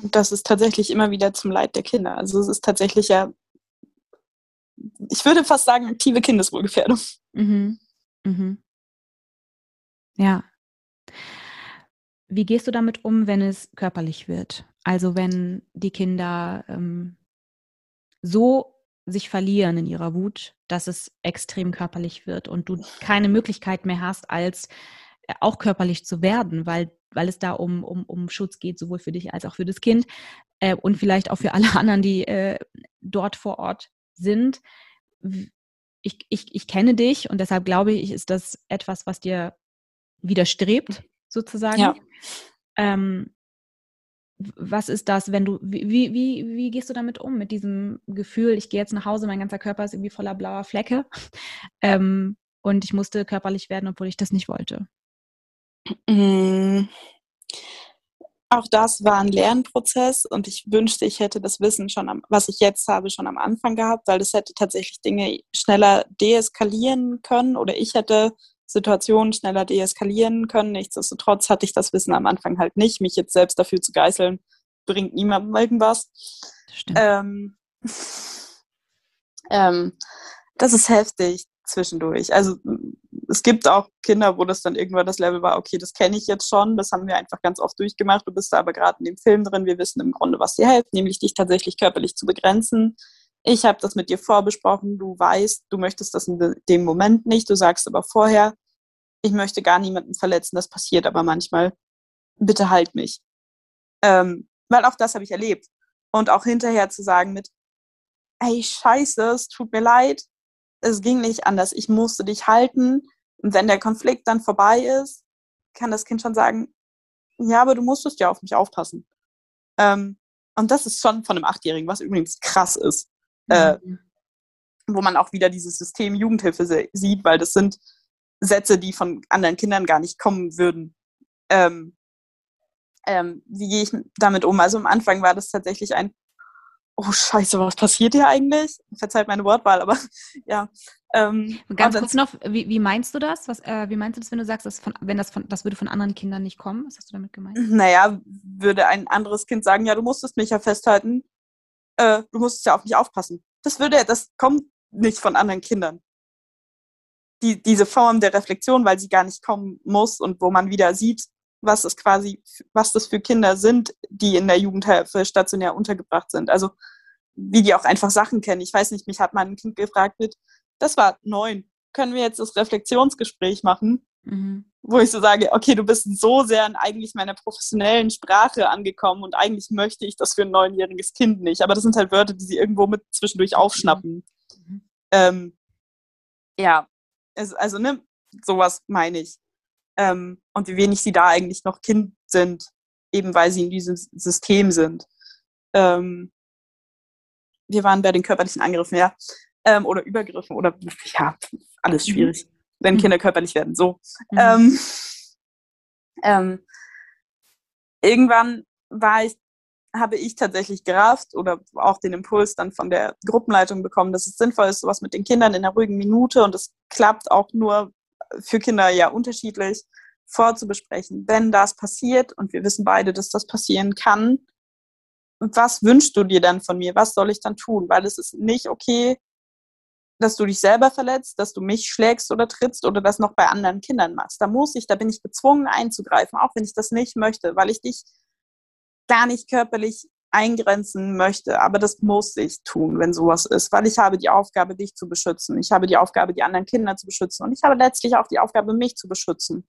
Und das ist tatsächlich immer wieder zum Leid der Kinder. Also es ist tatsächlich ja, ich würde fast sagen, aktive Kindeswohlgefährdung. Mhm. Mhm. Ja. Wie gehst du damit um, wenn es körperlich wird? Also wenn die Kinder ähm, so sich verlieren in ihrer Wut, dass es extrem körperlich wird und du keine Möglichkeit mehr hast, als äh, auch körperlich zu werden, weil weil es da um, um, um Schutz geht, sowohl für dich als auch für das Kind äh, und vielleicht auch für alle [LAUGHS] anderen, die äh, dort vor Ort sind. Ich, ich, ich kenne dich und deshalb glaube ich, ist das etwas, was dir widerstrebt, sozusagen. Ja. Ähm, was ist das, wenn du, wie, wie, wie gehst du damit um, mit diesem Gefühl, ich gehe jetzt nach Hause, mein ganzer Körper ist irgendwie voller blauer Flecke [LAUGHS] ähm, und ich musste körperlich werden, obwohl ich das nicht wollte? Mm. Auch das war ein Lernprozess und ich wünschte, ich hätte das Wissen schon, am, was ich jetzt habe, schon am Anfang gehabt, weil das hätte tatsächlich Dinge schneller deeskalieren können oder ich hätte Situationen schneller deeskalieren können. Nichtsdestotrotz hatte ich das Wissen am Anfang halt nicht. Mich jetzt selbst dafür zu geißeln, bringt niemandem irgendwas. Ähm, [LAUGHS] ähm, das ist heftig zwischendurch. Also es gibt auch Kinder, wo das dann irgendwann das Level war, okay, das kenne ich jetzt schon, das haben wir einfach ganz oft durchgemacht, du bist da aber gerade in dem Film drin, wir wissen im Grunde, was dir hilft, nämlich dich tatsächlich körperlich zu begrenzen. Ich habe das mit dir vorbesprochen, du weißt, du möchtest das in dem Moment nicht, du sagst aber vorher, ich möchte gar niemanden verletzen, das passiert aber manchmal, bitte halt mich. Ähm, weil auch das habe ich erlebt. Und auch hinterher zu sagen mit, ey, scheiße, es tut mir leid, es ging nicht anders, ich musste dich halten, und wenn der Konflikt dann vorbei ist, kann das Kind schon sagen, ja, aber du musstest ja auf mich aufpassen. Ähm, und das ist schon von einem Achtjährigen, was übrigens krass ist. Mhm. Äh, wo man auch wieder dieses System Jugendhilfe sieht, weil das sind Sätze, die von anderen Kindern gar nicht kommen würden. Ähm, ähm, wie gehe ich damit um? Also am Anfang war das tatsächlich ein, oh scheiße, was passiert hier eigentlich? Verzeiht meine Wortwahl, aber [LAUGHS] ja. Ähm, Ganz kurz noch, wie, wie, meinst du das? Was, äh, wie meinst du das, wenn du sagst, dass von, wenn das, von, das würde von anderen Kindern nicht kommen? Was hast du damit gemeint? Naja, würde ein anderes Kind sagen, ja, du musstest mich ja festhalten, äh, du musstest ja auf mich aufpassen. Das würde, das kommt nicht von anderen Kindern. Die, diese Form der Reflexion, weil sie gar nicht kommen muss und wo man wieder sieht, was es quasi, was das für Kinder sind, die in der Jugendhilfe stationär untergebracht sind. Also wie die auch einfach Sachen kennen. Ich weiß nicht, mich hat mal ein Kind gefragt mit, das war neun, können wir jetzt das Reflexionsgespräch machen? Mhm. Wo ich so sage, okay, du bist so sehr in eigentlich meiner professionellen Sprache angekommen und eigentlich möchte ich das für ein neunjähriges Kind nicht. Aber das sind halt Wörter, die sie irgendwo mit zwischendurch aufschnappen. Mhm. Ähm, ja, also ne, sowas meine ich ähm, und wie wenig sie da eigentlich noch Kind sind, eben weil sie in diesem System sind. Ähm, wir waren bei den körperlichen Angriffen, ja, ähm, oder Übergriffen oder ja, alles mhm. schwierig, mhm. wenn Kinder körperlich werden. So. Mhm. Ähm, ähm, irgendwann war ich habe ich tatsächlich gerafft oder auch den Impuls dann von der Gruppenleitung bekommen, dass es sinnvoll ist, sowas mit den Kindern in einer ruhigen Minute und es klappt auch nur, für Kinder ja unterschiedlich vorzubesprechen. Wenn das passiert und wir wissen beide, dass das passieren kann, was wünschst du dir dann von mir? Was soll ich dann tun? Weil es ist nicht okay, dass du dich selber verletzt, dass du mich schlägst oder trittst oder das noch bei anderen Kindern machst. Da muss ich, da bin ich gezwungen einzugreifen, auch wenn ich das nicht möchte, weil ich dich gar nicht körperlich eingrenzen möchte, aber das muss ich tun, wenn sowas ist, weil ich habe die Aufgabe, dich zu beschützen. Ich habe die Aufgabe, die anderen Kinder zu beschützen und ich habe letztlich auch die Aufgabe, mich zu beschützen.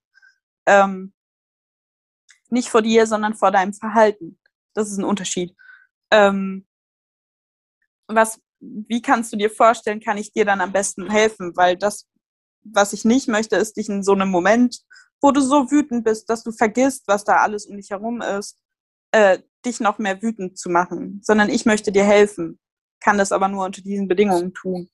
Ähm, nicht vor dir, sondern vor deinem Verhalten. Das ist ein Unterschied. Ähm, was, wie kannst du dir vorstellen, kann ich dir dann am besten helfen? Weil das, was ich nicht möchte, ist dich in so einem Moment, wo du so wütend bist, dass du vergisst, was da alles um dich herum ist, äh, dich noch mehr wütend zu machen, sondern ich möchte dir helfen, kann das aber nur unter diesen Bedingungen tun.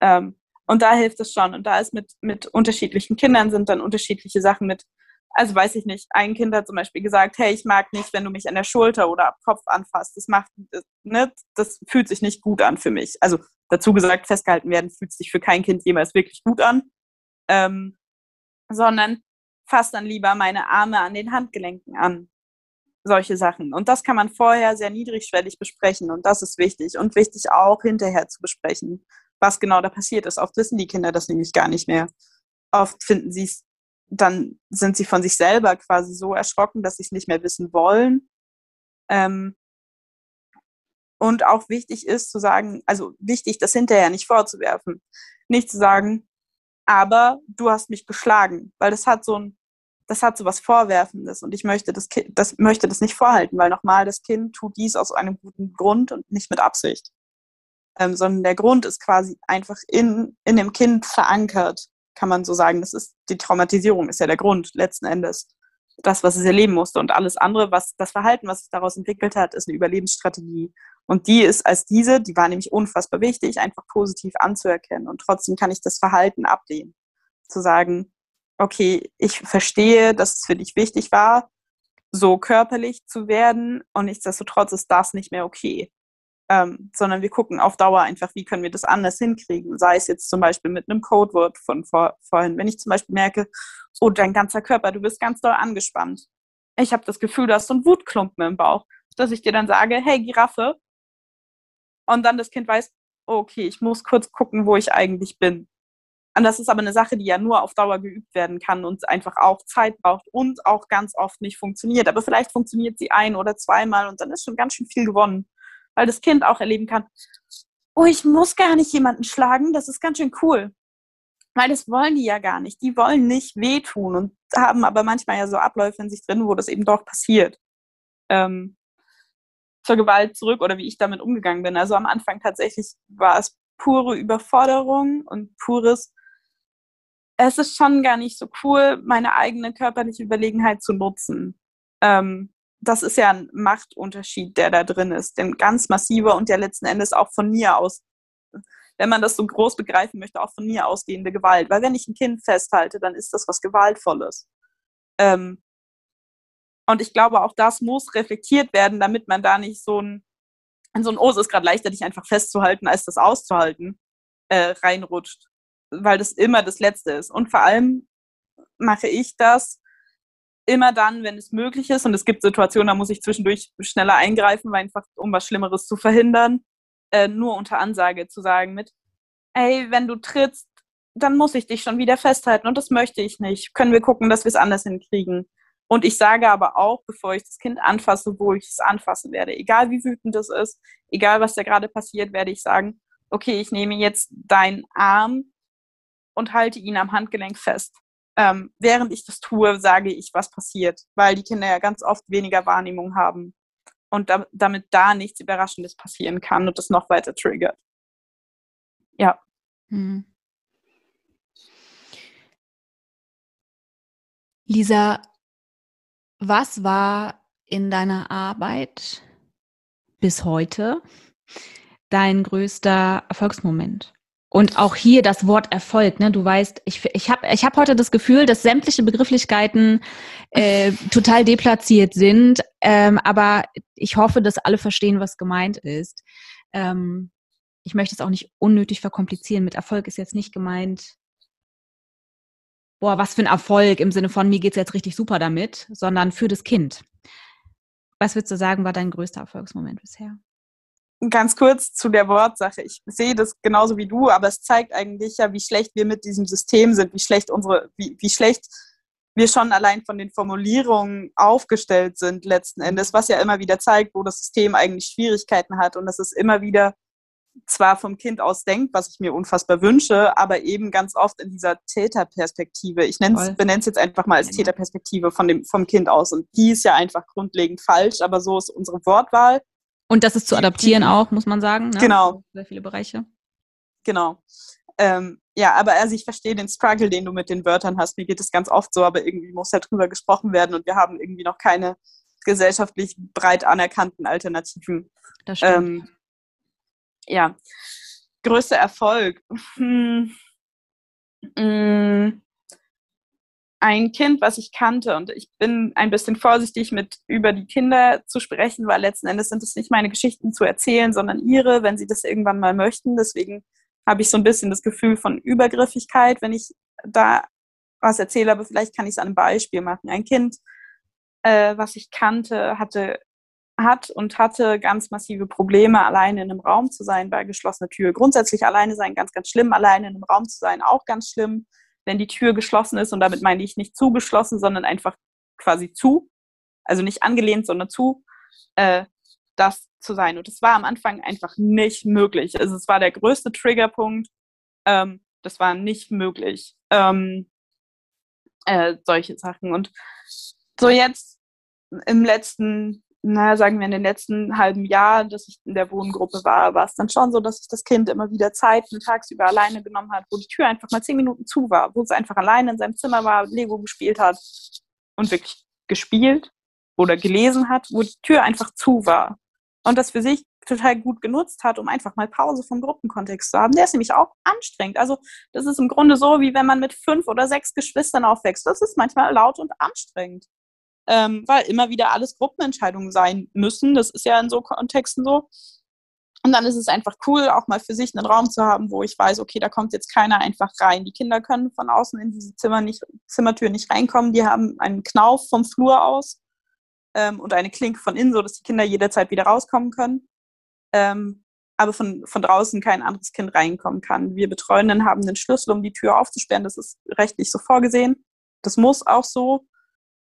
Ähm, und da hilft es schon. Und da ist mit, mit unterschiedlichen Kindern sind dann unterschiedliche Sachen mit. Also weiß ich nicht. Ein Kind hat zum Beispiel gesagt, hey, ich mag nicht, wenn du mich an der Schulter oder am Kopf anfasst. Das macht, ne, das fühlt sich nicht gut an für mich. Also dazu gesagt, festgehalten werden fühlt sich für kein Kind jemals wirklich gut an. Ähm, sondern fass dann lieber meine Arme an den Handgelenken an solche Sachen. Und das kann man vorher sehr niedrigschwellig besprechen und das ist wichtig und wichtig auch hinterher zu besprechen, was genau da passiert ist. Oft wissen die Kinder das nämlich gar nicht mehr. Oft finden sie es, dann sind sie von sich selber quasi so erschrocken, dass sie es nicht mehr wissen wollen. Ähm, und auch wichtig ist zu sagen, also wichtig, das hinterher nicht vorzuwerfen. Nicht zu sagen, aber du hast mich geschlagen, weil das hat so ein das hat so was Vorwerfendes und ich möchte das, kind, das möchte das nicht vorhalten, weil nochmal, das Kind tut dies aus einem guten Grund und nicht mit Absicht. Ähm, sondern der Grund ist quasi einfach in, in dem Kind verankert, kann man so sagen. Das ist, die Traumatisierung ist ja der Grund letzten Endes. Das, was es erleben musste. Und alles andere, was das Verhalten, was sich daraus entwickelt hat, ist eine Überlebensstrategie. Und die ist als diese, die war nämlich unfassbar wichtig, einfach positiv anzuerkennen. Und trotzdem kann ich das Verhalten ablehnen. Zu sagen, okay, ich verstehe, dass es für dich wichtig war, so körperlich zu werden und nichtsdestotrotz ist das nicht mehr okay. Ähm, sondern wir gucken auf Dauer einfach, wie können wir das anders hinkriegen. Sei es jetzt zum Beispiel mit einem Codewort von vor, vorhin. Wenn ich zum Beispiel merke, oh, dein ganzer Körper, du bist ganz doll angespannt. Ich habe das Gefühl, du hast so einen Wutklumpen im Bauch, dass ich dir dann sage, hey, Giraffe. Und dann das Kind weiß, okay, ich muss kurz gucken, wo ich eigentlich bin. Und das ist aber eine Sache, die ja nur auf Dauer geübt werden kann und einfach auch Zeit braucht und auch ganz oft nicht funktioniert. Aber vielleicht funktioniert sie ein oder zweimal und dann ist schon ganz schön viel gewonnen, weil das Kind auch erleben kann, oh, ich muss gar nicht jemanden schlagen, das ist ganz schön cool. Weil das wollen die ja gar nicht. Die wollen nicht wehtun und haben aber manchmal ja so Abläufe in sich drin, wo das eben doch passiert. Ähm, zur Gewalt zurück oder wie ich damit umgegangen bin. Also am Anfang tatsächlich war es pure Überforderung und pures es ist schon gar nicht so cool, meine eigene körperliche Überlegenheit zu nutzen. Ähm, das ist ja ein Machtunterschied, der da drin ist, denn ganz massiver und ja letzten Endes auch von mir aus, wenn man das so groß begreifen möchte, auch von mir ausgehende Gewalt. Weil wenn ich ein Kind festhalte, dann ist das was Gewaltvolles. Ähm, und ich glaube, auch das muss reflektiert werden, damit man da nicht so ein, in so ein, oh, es ist gerade leichter, dich einfach festzuhalten, als das auszuhalten, äh, reinrutscht weil das immer das Letzte ist. Und vor allem mache ich das immer dann, wenn es möglich ist. Und es gibt Situationen, da muss ich zwischendurch schneller eingreifen, weil einfach, um was Schlimmeres zu verhindern, äh, nur unter Ansage zu sagen mit, ey, wenn du trittst, dann muss ich dich schon wieder festhalten und das möchte ich nicht. Können wir gucken, dass wir es anders hinkriegen. Und ich sage aber auch, bevor ich das Kind anfasse, wo ich es anfassen werde, egal wie wütend es ist, egal was da gerade passiert, werde ich sagen, okay, ich nehme jetzt deinen Arm und halte ihn am Handgelenk fest. Ähm, während ich das tue, sage ich, was passiert, weil die Kinder ja ganz oft weniger Wahrnehmung haben und da, damit da nichts Überraschendes passieren kann und das noch weiter triggert. Ja. Hm. Lisa, was war in deiner Arbeit bis heute dein größter Erfolgsmoment? Und auch hier das Wort Erfolg, ne? Du weißt, ich, ich habe ich hab heute das Gefühl, dass sämtliche Begrifflichkeiten äh, [LAUGHS] total deplatziert sind, ähm, aber ich hoffe, dass alle verstehen, was gemeint ist. Ähm, ich möchte es auch nicht unnötig verkomplizieren. Mit Erfolg ist jetzt nicht gemeint, boah, was für ein Erfolg im Sinne von, mir geht's jetzt richtig super damit, sondern für das Kind. Was würdest du sagen, war dein größter Erfolgsmoment bisher? Ganz kurz zu der Wortsache. Ich sehe das genauso wie du, aber es zeigt eigentlich ja, wie schlecht wir mit diesem System sind, wie schlecht unsere, wie, wie schlecht wir schon allein von den Formulierungen aufgestellt sind letzten Endes, was ja immer wieder zeigt, wo das System eigentlich Schwierigkeiten hat und dass es immer wieder zwar vom Kind aus denkt, was ich mir unfassbar wünsche, aber eben ganz oft in dieser Täterperspektive. Ich benenne es jetzt einfach mal als Täterperspektive von dem, vom Kind aus. Und die ist ja einfach grundlegend falsch, aber so ist unsere Wortwahl. Und das ist zu adaptieren die, auch, muss man sagen. Ne? Genau. Sehr viele Bereiche. Genau. Ähm, ja, aber also ich verstehe den Struggle, den du mit den Wörtern hast. Mir geht es ganz oft so, aber irgendwie muss ja drüber gesprochen werden und wir haben irgendwie noch keine gesellschaftlich breit anerkannten Alternativen. Das stimmt. Ähm, ja, größter Erfolg. Hm. Hm. Ein Kind, was ich kannte, und ich bin ein bisschen vorsichtig mit über die Kinder zu sprechen, weil letzten Endes sind es nicht meine Geschichten zu erzählen, sondern ihre, wenn sie das irgendwann mal möchten. Deswegen habe ich so ein bisschen das Gefühl von Übergriffigkeit, wenn ich da was erzähle, aber vielleicht kann ich es an einem Beispiel machen. Ein Kind, äh, was ich kannte, hatte hat und hatte ganz massive Probleme, alleine in einem Raum zu sein bei geschlossener Tür. Grundsätzlich alleine sein ganz, ganz schlimm, alleine in einem Raum zu sein auch ganz schlimm, wenn die Tür geschlossen ist und damit meine ich nicht zugeschlossen, sondern einfach quasi zu, also nicht angelehnt, sondern zu, äh, das zu sein. Und das war am Anfang einfach nicht möglich. Also es war der größte Triggerpunkt. Ähm, das war nicht möglich. Ähm, äh, solche Sachen. Und so jetzt im letzten naja, sagen wir in den letzten halben Jahr, dass ich in der Wohngruppe war, war es dann schon so, dass sich das Kind immer wieder Zeiten tagsüber alleine genommen hat, wo die Tür einfach mal zehn Minuten zu war, wo es einfach alleine in seinem Zimmer war, Lego gespielt hat und wirklich gespielt oder gelesen hat, wo die Tür einfach zu war. Und das für sich total gut genutzt hat, um einfach mal Pause vom Gruppenkontext zu haben. Der ist nämlich auch anstrengend. Also das ist im Grunde so, wie wenn man mit fünf oder sechs Geschwistern aufwächst. Das ist manchmal laut und anstrengend ähm, weil immer wieder alles Gruppenentscheidungen sein müssen. Das ist ja in so Kontexten so. Und dann ist es einfach cool, auch mal für sich einen Raum zu haben, wo ich weiß, okay, da kommt jetzt keiner einfach rein. Die Kinder können von außen in diese Zimmer nicht, Zimmertür nicht reinkommen. Die haben einen Knauf vom Flur aus ähm, und eine Klinke von innen, so dass die Kinder jederzeit wieder rauskommen können. Ähm, aber von, von draußen kein anderes Kind reinkommen kann. Wir Betreuenden haben den Schlüssel, um die Tür aufzusperren. Das ist rechtlich so vorgesehen. Das muss auch so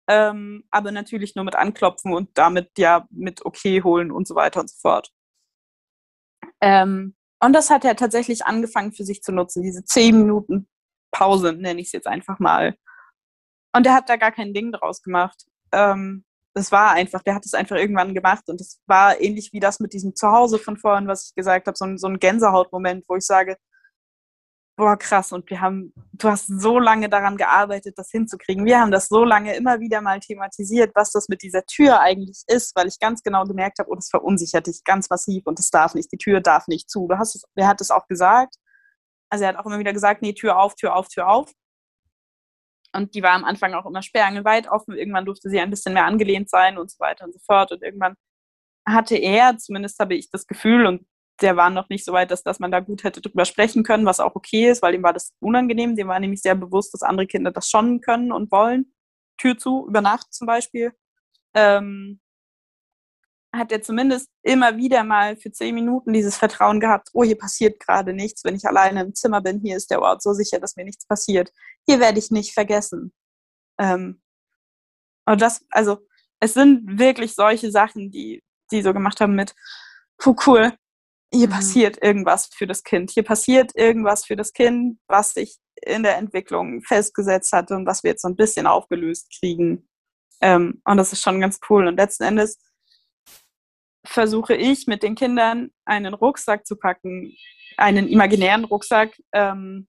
ähm, aber natürlich nur mit anklopfen und damit ja mit okay holen und so weiter und so fort. Ähm, und das hat er tatsächlich angefangen für sich zu nutzen, diese zehn Minuten Pause, nenne ich es jetzt einfach mal. Und er hat da gar kein Ding draus gemacht. Ähm, das war einfach, der hat es einfach irgendwann gemacht und es war ähnlich wie das mit diesem Zuhause von vorhin, was ich gesagt habe, so so ein Gänsehautmoment, wo ich sage, boah, krass, und wir haben, du hast so lange daran gearbeitet, das hinzukriegen. Wir haben das so lange immer wieder mal thematisiert, was das mit dieser Tür eigentlich ist, weil ich ganz genau gemerkt habe, oh, das verunsichert dich ganz massiv und es darf nicht, die Tür darf nicht zu. Du hast es, wer hat es auch gesagt? Also er hat auch immer wieder gesagt, nee, Tür auf, Tür auf, Tür auf. Und die war am Anfang auch immer sperrangelweit offen. Irgendwann durfte sie ein bisschen mehr angelehnt sein und so weiter und so fort. Und irgendwann hatte er, zumindest habe ich das Gefühl, und der war noch nicht so weit, dass, dass man da gut hätte drüber sprechen können, was auch okay ist, weil ihm war das unangenehm. Dem war nämlich sehr bewusst, dass andere Kinder das schon können und wollen. Tür zu, über Nacht zum Beispiel. Ähm, hat er zumindest immer wieder mal für zehn Minuten dieses Vertrauen gehabt, oh, hier passiert gerade nichts, wenn ich alleine im Zimmer bin, hier ist der Ort so sicher, dass mir nichts passiert. Hier werde ich nicht vergessen. Ähm, und das, also, es sind wirklich solche Sachen, die die so gemacht haben mit, puh, cool, hier mhm. passiert irgendwas für das Kind. Hier passiert irgendwas für das Kind, was sich in der Entwicklung festgesetzt hatte und was wir jetzt so ein bisschen aufgelöst kriegen. Ähm, und das ist schon ganz cool. Und letzten Endes versuche ich mit den Kindern einen Rucksack zu packen, einen imaginären Rucksack, ähm,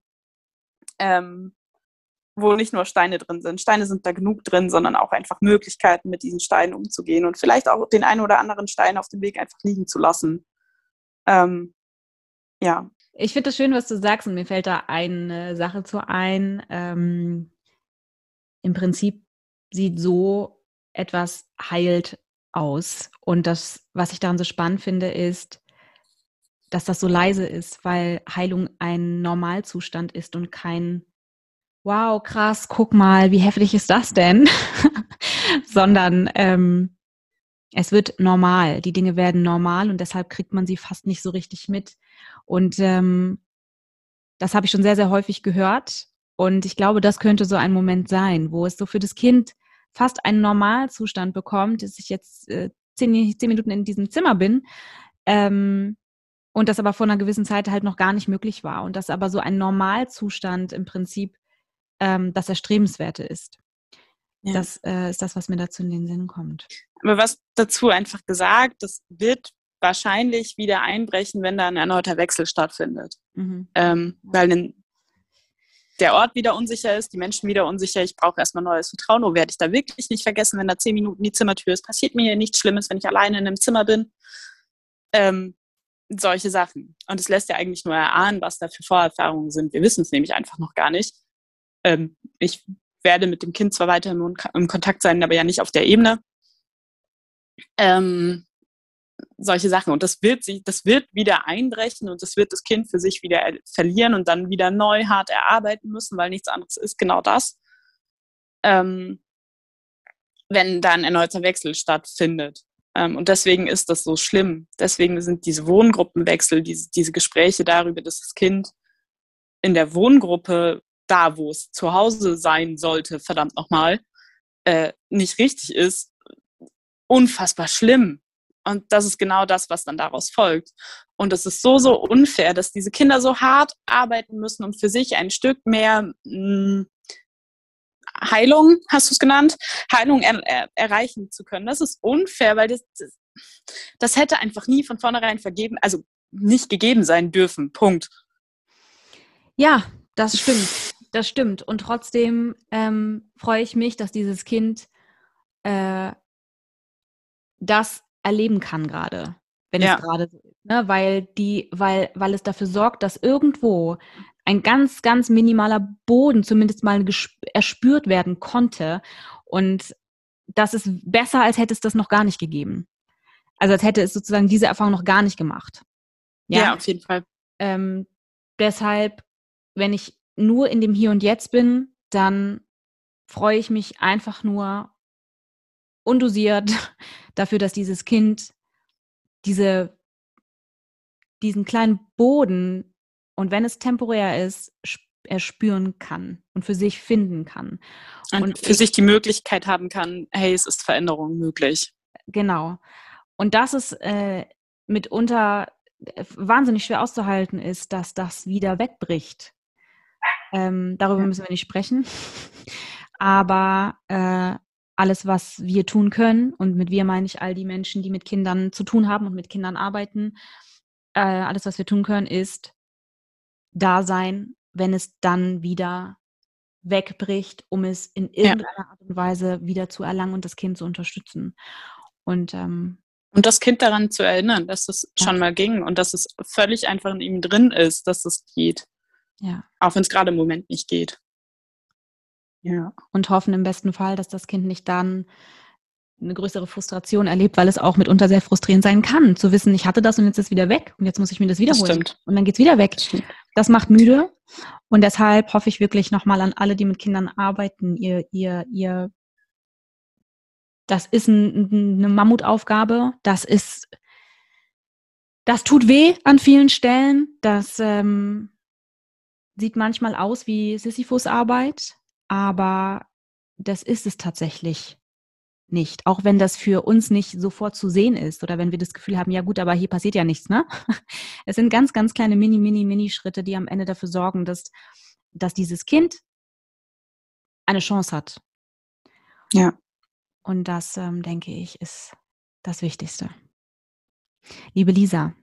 ähm, wo nicht nur Steine drin sind. Steine sind da genug drin, sondern auch einfach Möglichkeiten, mit diesen Steinen umzugehen und vielleicht auch den einen oder anderen Stein auf dem Weg einfach liegen zu lassen. Ähm, ja. Ich finde es schön, was du sagst und mir fällt da eine Sache zu ein. Ähm, Im Prinzip sieht so etwas heilt aus. Und das, was ich daran so spannend finde, ist, dass das so leise ist, weil Heilung ein Normalzustand ist und kein Wow, krass, guck mal, wie heftig ist das denn? [LAUGHS] Sondern ähm, es wird normal, die Dinge werden normal und deshalb kriegt man sie fast nicht so richtig mit. Und ähm, das habe ich schon sehr, sehr häufig gehört. Und ich glaube, das könnte so ein Moment sein, wo es so für das Kind fast einen Normalzustand bekommt, dass ich jetzt äh, zehn, zehn Minuten in diesem Zimmer bin. Ähm, und das aber vor einer gewissen Zeit halt noch gar nicht möglich war und das aber so ein Normalzustand im Prinzip ähm, das Erstrebenswerte ist. Ja. Das äh, ist das, was mir dazu in den Sinn kommt. Aber was dazu einfach gesagt, das wird wahrscheinlich wieder einbrechen, wenn da ein erneuter Wechsel stattfindet. Mhm. Ähm, weil der Ort wieder unsicher ist, die Menschen wieder unsicher, ich brauche erstmal neues Vertrauen. Oh, werde ich da wirklich nicht vergessen, wenn da zehn Minuten die Zimmertür ist, passiert mir hier nichts Schlimmes, wenn ich alleine in einem Zimmer bin. Ähm, solche Sachen. Und es lässt ja eigentlich nur erahnen, was da für Vorerfahrungen sind. Wir wissen es nämlich einfach noch gar nicht. Ähm, ich werde mit dem Kind zwar weiter im, Kontakt sein, aber ja nicht auf der Ebene. Ähm, solche Sachen. Und das wird sich, das wird wieder einbrechen und das wird das Kind für sich wieder verlieren und dann wieder neu hart erarbeiten müssen, weil nichts anderes ist genau das. Ähm, wenn dann ein erneuter Wechsel stattfindet. Ähm, und deswegen ist das so schlimm. Deswegen sind diese Wohngruppenwechsel, diese, diese Gespräche darüber, dass das Kind in der Wohngruppe, da wo es zu Hause sein sollte, verdammt nochmal, äh, nicht richtig ist, unfassbar schlimm. Und das ist genau das, was dann daraus folgt. Und es ist so, so unfair, dass diese Kinder so hart arbeiten müssen, um für sich ein Stück mehr mh, hm, Heilung, hast du es genannt, Heilung er, er, erreichen zu können. Das ist unfair, weil das, das, das hätte einfach nie von vornherein vergeben, also nicht gegeben sein dürfen. Punkt. Ja, das stimmt. Das stimmt. Und trotzdem ähm, freue ich mich, dass dieses Kind äh, das erleben kann gerade, wenn ja. es gerade so ist. Ne? Weil die, weil, weil es dafür sorgt, dass irgendwo ein ganz, ganz minimaler Boden zumindest mal erspürt werden konnte. Und das ist besser, als hätte es das noch gar nicht gegeben. Also als hätte es sozusagen diese Erfahrung noch gar nicht gemacht. Ja, ja auf jeden Fall. Ähm, deshalb, wenn ich nur in dem Hier und Jetzt bin, dann freue ich mich einfach nur undosiert [LAUGHS] dafür, dass dieses Kind diese, diesen kleinen Boden und wenn es temporär ist, erspüren kann und für sich finden kann. Und, und für ich, sich die Möglichkeit haben kann, hey, es ist Veränderung möglich. Genau. Und das ist äh, mitunter äh, wahnsinnig schwer auszuhalten ist, dass das wieder wegbricht. Ähm, darüber müssen wir nicht sprechen. Aber äh, alles, was wir tun können, und mit wir meine ich all die Menschen, die mit Kindern zu tun haben und mit Kindern arbeiten, äh, alles, was wir tun können, ist da sein, wenn es dann wieder wegbricht, um es in irgendeiner ja. Art und Weise wieder zu erlangen und das Kind zu unterstützen. Und, ähm, und das Kind daran zu erinnern, dass es ja. schon mal ging und dass es völlig einfach in ihm drin ist, dass es geht. Ja. Auch wenn es gerade im Moment nicht geht. Ja. Und hoffen im besten Fall, dass das Kind nicht dann eine größere Frustration erlebt, weil es auch mitunter sehr frustrierend sein kann, zu wissen, ich hatte das und jetzt ist es wieder weg und jetzt muss ich mir das wiederholen. Das und dann geht es wieder weg. Das, das, macht müde. Und deshalb hoffe ich wirklich nochmal an alle, die mit Kindern arbeiten, ihr, ihr, ihr, das ist ein, eine Mammutaufgabe, das ist, das tut weh an vielen Stellen, das ähm, sieht manchmal aus wie Sisyphus-Arbeit, aber das ist es tatsächlich nicht, auch wenn das für uns nicht sofort zu sehen ist oder wenn wir das Gefühl haben, ja gut, aber hier passiert ja nichts, ne? [LAUGHS] Es sind ganz, ganz kleine Mini, Mini, Mini-Schritte, die am Ende dafür sorgen, dass, dass dieses Kind eine Chance hat. Ja. Und das, ähm, denke ich, ist das Wichtigste. Liebe Lisa,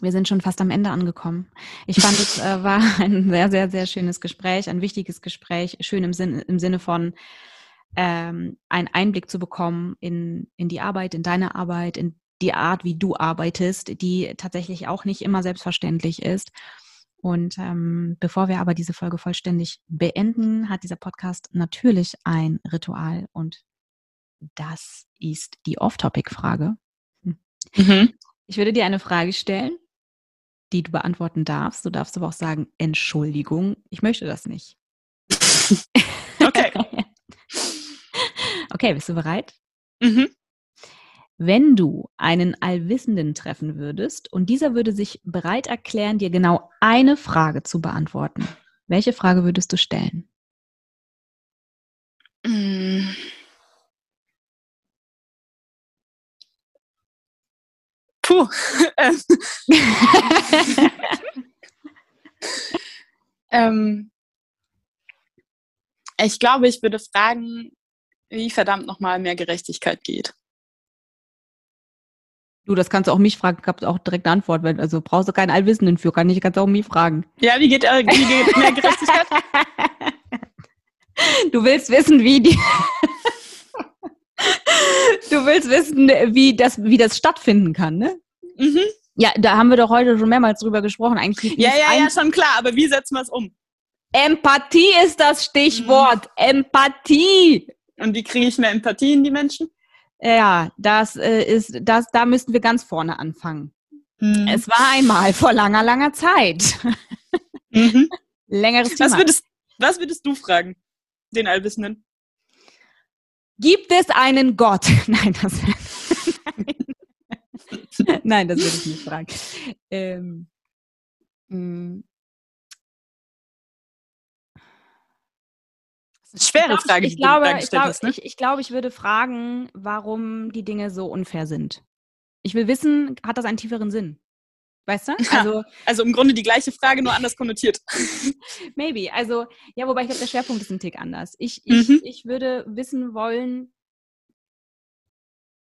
wir sind schon fast am Ende angekommen. Ich fand, es äh, war [LAUGHS] ein sehr, sehr, sehr schönes Gespräch, ein wichtiges Gespräch, schön im, Sinn, im Sinne von, ähm, einen Einblick zu bekommen in, in die Arbeit, in deine Arbeit, in die Art, wie du arbeitest, die tatsächlich auch nicht immer selbstverständlich ist. Und ähm, bevor wir aber diese Folge vollständig beenden, hat dieser Podcast natürlich ein Ritual und das ist die Off-Topic-Frage. Mhm. Ich würde dir eine Frage stellen, die du beantworten darfst. Du darfst aber auch sagen, Entschuldigung, ich möchte das nicht. [LAUGHS] okay. [LAUGHS] Okay, bist du bereit? Mhm. Wenn du einen Allwissenden treffen würdest und dieser würde sich bereit erklären, dir genau eine Frage zu beantworten, welche Frage würdest du stellen? Puh. Puh. [LAUGHS] [LAUGHS] ähm, ich glaube, ich würde fragen, wie verdammt nochmal mehr Gerechtigkeit geht. Du, das kannst du auch mich fragen, ich auch direkt eine Antwort. Also brauchst du keinen Allwissenden für, kann ich, kannst auch mich fragen. Ja, wie geht, äh, wie geht mehr Gerechtigkeit? [LAUGHS] du willst wissen, wie die. du willst wissen, wie das, wie das stattfinden kann, ne? Mhm. Ja, da haben wir doch heute schon mehrmals drüber gesprochen. Eigentlich ja, ja, ja, schon klar, aber wie setzen wir es um? Empathie ist das Stichwort. Mhm. Empathie. Und wie kriege ich mehr Empathie in die Menschen? Ja, das äh, ist, das, da müssten wir ganz vorne anfangen. Mhm. Es war einmal vor langer, langer Zeit. Mhm. [LAUGHS] Längeres Thema. Was würdest, was würdest du fragen, den Allwissenden? Gibt es einen Gott? [LAUGHS] Nein, das, [LAUGHS] Nein, das würde ich nicht [LAUGHS] fragen. Ähm, hm. Schwere ich Frage, ich, glaube, ich, glaube, ne? ich, ich glaube, ich würde fragen, warum die Dinge so unfair sind. Ich will wissen, hat das einen tieferen Sinn? Weißt du? Also, also im Grunde die gleiche Frage, nur anders konnotiert. [LAUGHS] Maybe. Also, ja, wobei ich glaube, der Schwerpunkt ist ein Tick anders. Ich, ich, mhm. ich würde wissen wollen,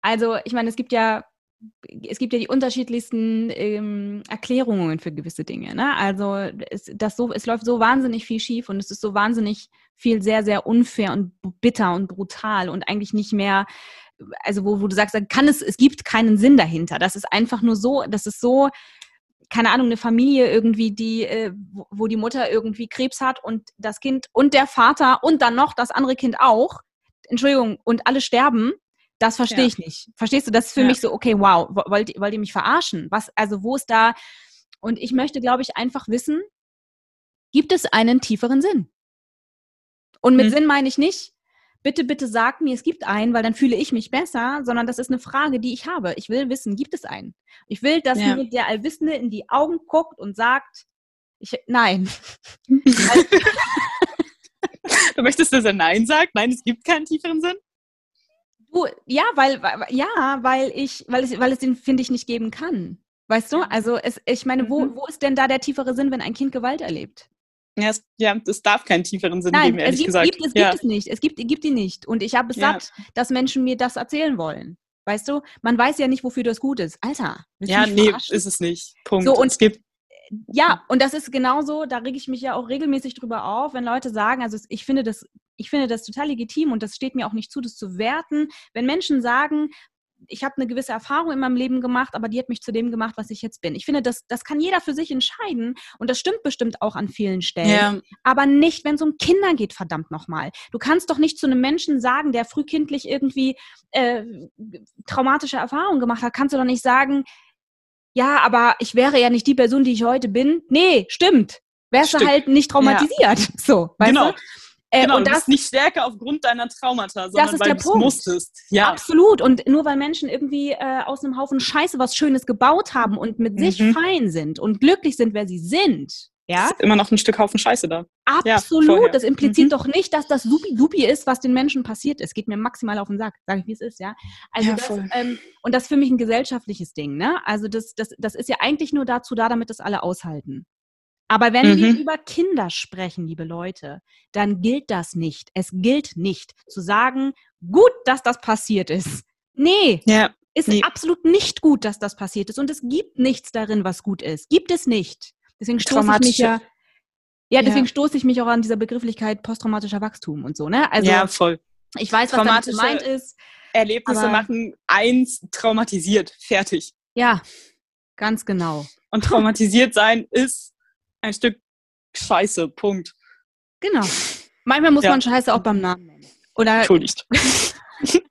also ich meine, es gibt ja es gibt ja die unterschiedlichsten ähm, Erklärungen für gewisse Dinge. Ne? Also es, das so, es läuft so wahnsinnig viel schief und es ist so wahnsinnig viel sehr, sehr unfair und bitter und brutal und eigentlich nicht mehr, also wo, wo du sagst, kann es, es gibt keinen Sinn dahinter. Das ist einfach nur so, das ist so, keine Ahnung, eine Familie irgendwie, die, äh, wo die Mutter irgendwie Krebs hat und das Kind und der Vater und dann noch das andere Kind auch. Entschuldigung, und alle sterben das verstehe ja. ich nicht. Verstehst du? Das ist für ja. mich so, okay, wow, wollt, wollt ihr mich verarschen? Was, also wo ist da? Und ich möchte, glaube ich, einfach wissen, gibt es einen tieferen Sinn? Und mit hm. Sinn meine ich nicht, bitte, bitte sag mir, es gibt einen, weil dann fühle ich mich besser, sondern das ist eine Frage, die ich habe. Ich will wissen, gibt es einen? Ich will, dass ja. mir der Allwissende in die Augen guckt und sagt, ich, nein. [LAUGHS] du möchtest, dass er Nein sagt? Nein, es gibt keinen tieferen Sinn? Du, ja, weil, ja, weil ich, weil es, weil es den, finde ich, nicht geben kann. Weißt du? Also es, ich meine, wo, mhm. wo ist denn da der tiefere Sinn, wenn ein Kind Gewalt erlebt? Ja, es, ja, es darf keinen tieferen Sinn Nein, geben, ehrlich es gibt, gesagt. Gibt, es ja. gibt es nicht. Es gibt, gibt ihn nicht. Und ich habe es ja. satt, dass Menschen mir das erzählen wollen. Weißt du? Man weiß ja nicht, wofür das gut ist. Alter. Ja, nee, verarschen? ist es nicht. Punkt. So, und es gibt ja, und das ist genauso, da rege ich mich ja auch regelmäßig drüber auf, wenn Leute sagen, also ich finde das ich finde das total legitim und das steht mir auch nicht zu, das zu werten. Wenn Menschen sagen, ich habe eine gewisse Erfahrung in meinem Leben gemacht, aber die hat mich zu dem gemacht, was ich jetzt bin. Ich finde, das, das kann jeder für sich entscheiden und das stimmt bestimmt auch an vielen Stellen. Ja. Aber nicht, wenn es um Kinder geht, verdammt nochmal. Du kannst doch nicht zu einem Menschen sagen, der frühkindlich irgendwie äh, traumatische Erfahrungen gemacht hat, kannst du doch nicht sagen, ja, aber ich wäre ja nicht die Person, die ich heute bin. Nee, stimmt. Wärst du halt nicht traumatisiert. Ja. [LAUGHS] So, weißt genau. du? Äh, genau, und das, du bist nicht stärker aufgrund deiner Traumata, sondern weil du es musstest. Ja. Absolut. Und nur weil Menschen irgendwie äh, aus einem Haufen Scheiße was Schönes gebaut haben und mit mhm. sich fein sind und glücklich sind, wer sie sind, ja? Ist immer noch ein Stück Haufen Scheiße da. Absolut. Ja, das impliziert mhm. doch nicht, dass das supi-dupi ist, was den Menschen passiert ist. Geht mir maximal auf den Sack, sage ich, wie es ist, ja. Also ja, das, ähm, und das ist für mich ein gesellschaftliches Ding, ne? Also das, das, das ist ja eigentlich nur dazu da, damit das alle aushalten. Aber wenn mhm. wir über Kinder sprechen, liebe Leute, dann gilt das nicht. Es gilt nicht zu sagen, gut, dass das passiert ist. Nee, ja, ist nee. absolut nicht gut, dass das passiert ist. Und es gibt nichts darin, was gut ist. Gibt es nicht. Deswegen stoße ich mich ja, ja, deswegen ja. stoße ich mich auch an dieser Begrifflichkeit posttraumatischer Wachstum und so, ne? Also, ja, voll. Ich weiß, was damit gemeint ist. Erlebnisse machen eins traumatisiert. Fertig. Ja, ganz genau. Und traumatisiert sein ist ein Stück Scheiße, Punkt. Genau. Manchmal muss ja. man Scheiße auch beim Namen nennen. Oder Entschuldigt. [LAUGHS]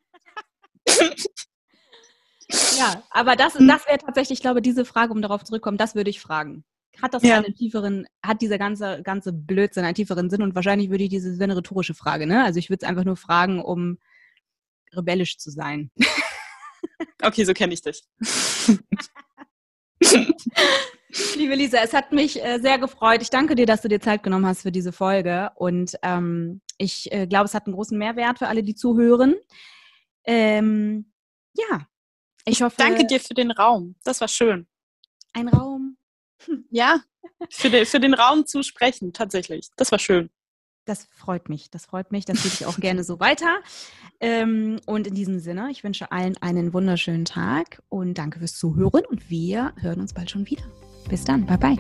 ja, aber das, hm. das wäre tatsächlich, ich glaube, diese Frage, um darauf zurückzukommen, das würde ich fragen. Hat das ja. einen tieferen, hat dieser ganze, ganze Blödsinn einen tieferen Sinn? Und wahrscheinlich würde ich diese, das wäre eine rhetorische Frage, ne? Also ich würde es einfach nur fragen, um rebellisch zu sein. Okay, so kenne ich dich. [LAUGHS] Liebe Lisa, es hat mich äh, sehr gefreut. Ich danke dir, dass du dir Zeit genommen hast für diese Folge. Und ähm, ich äh, glaube, es hat einen großen Mehrwert für alle, die zuhören. Ähm, ja, Ich hoffe. Danke dir für den Raum. Das war schön. Ein Raum. Ja, für den, für den Raum zu sprechen, tatsächlich. Das war schön. Das freut mich. Das freut mich. Das gebe ich auch gerne so weiter. Ähm, und in diesem Sinne, ich wünsche allen einen wunderschönen Tag und danke fürs Zuhören und wir hören uns bald schon wieder. Bis dann. Bye bye.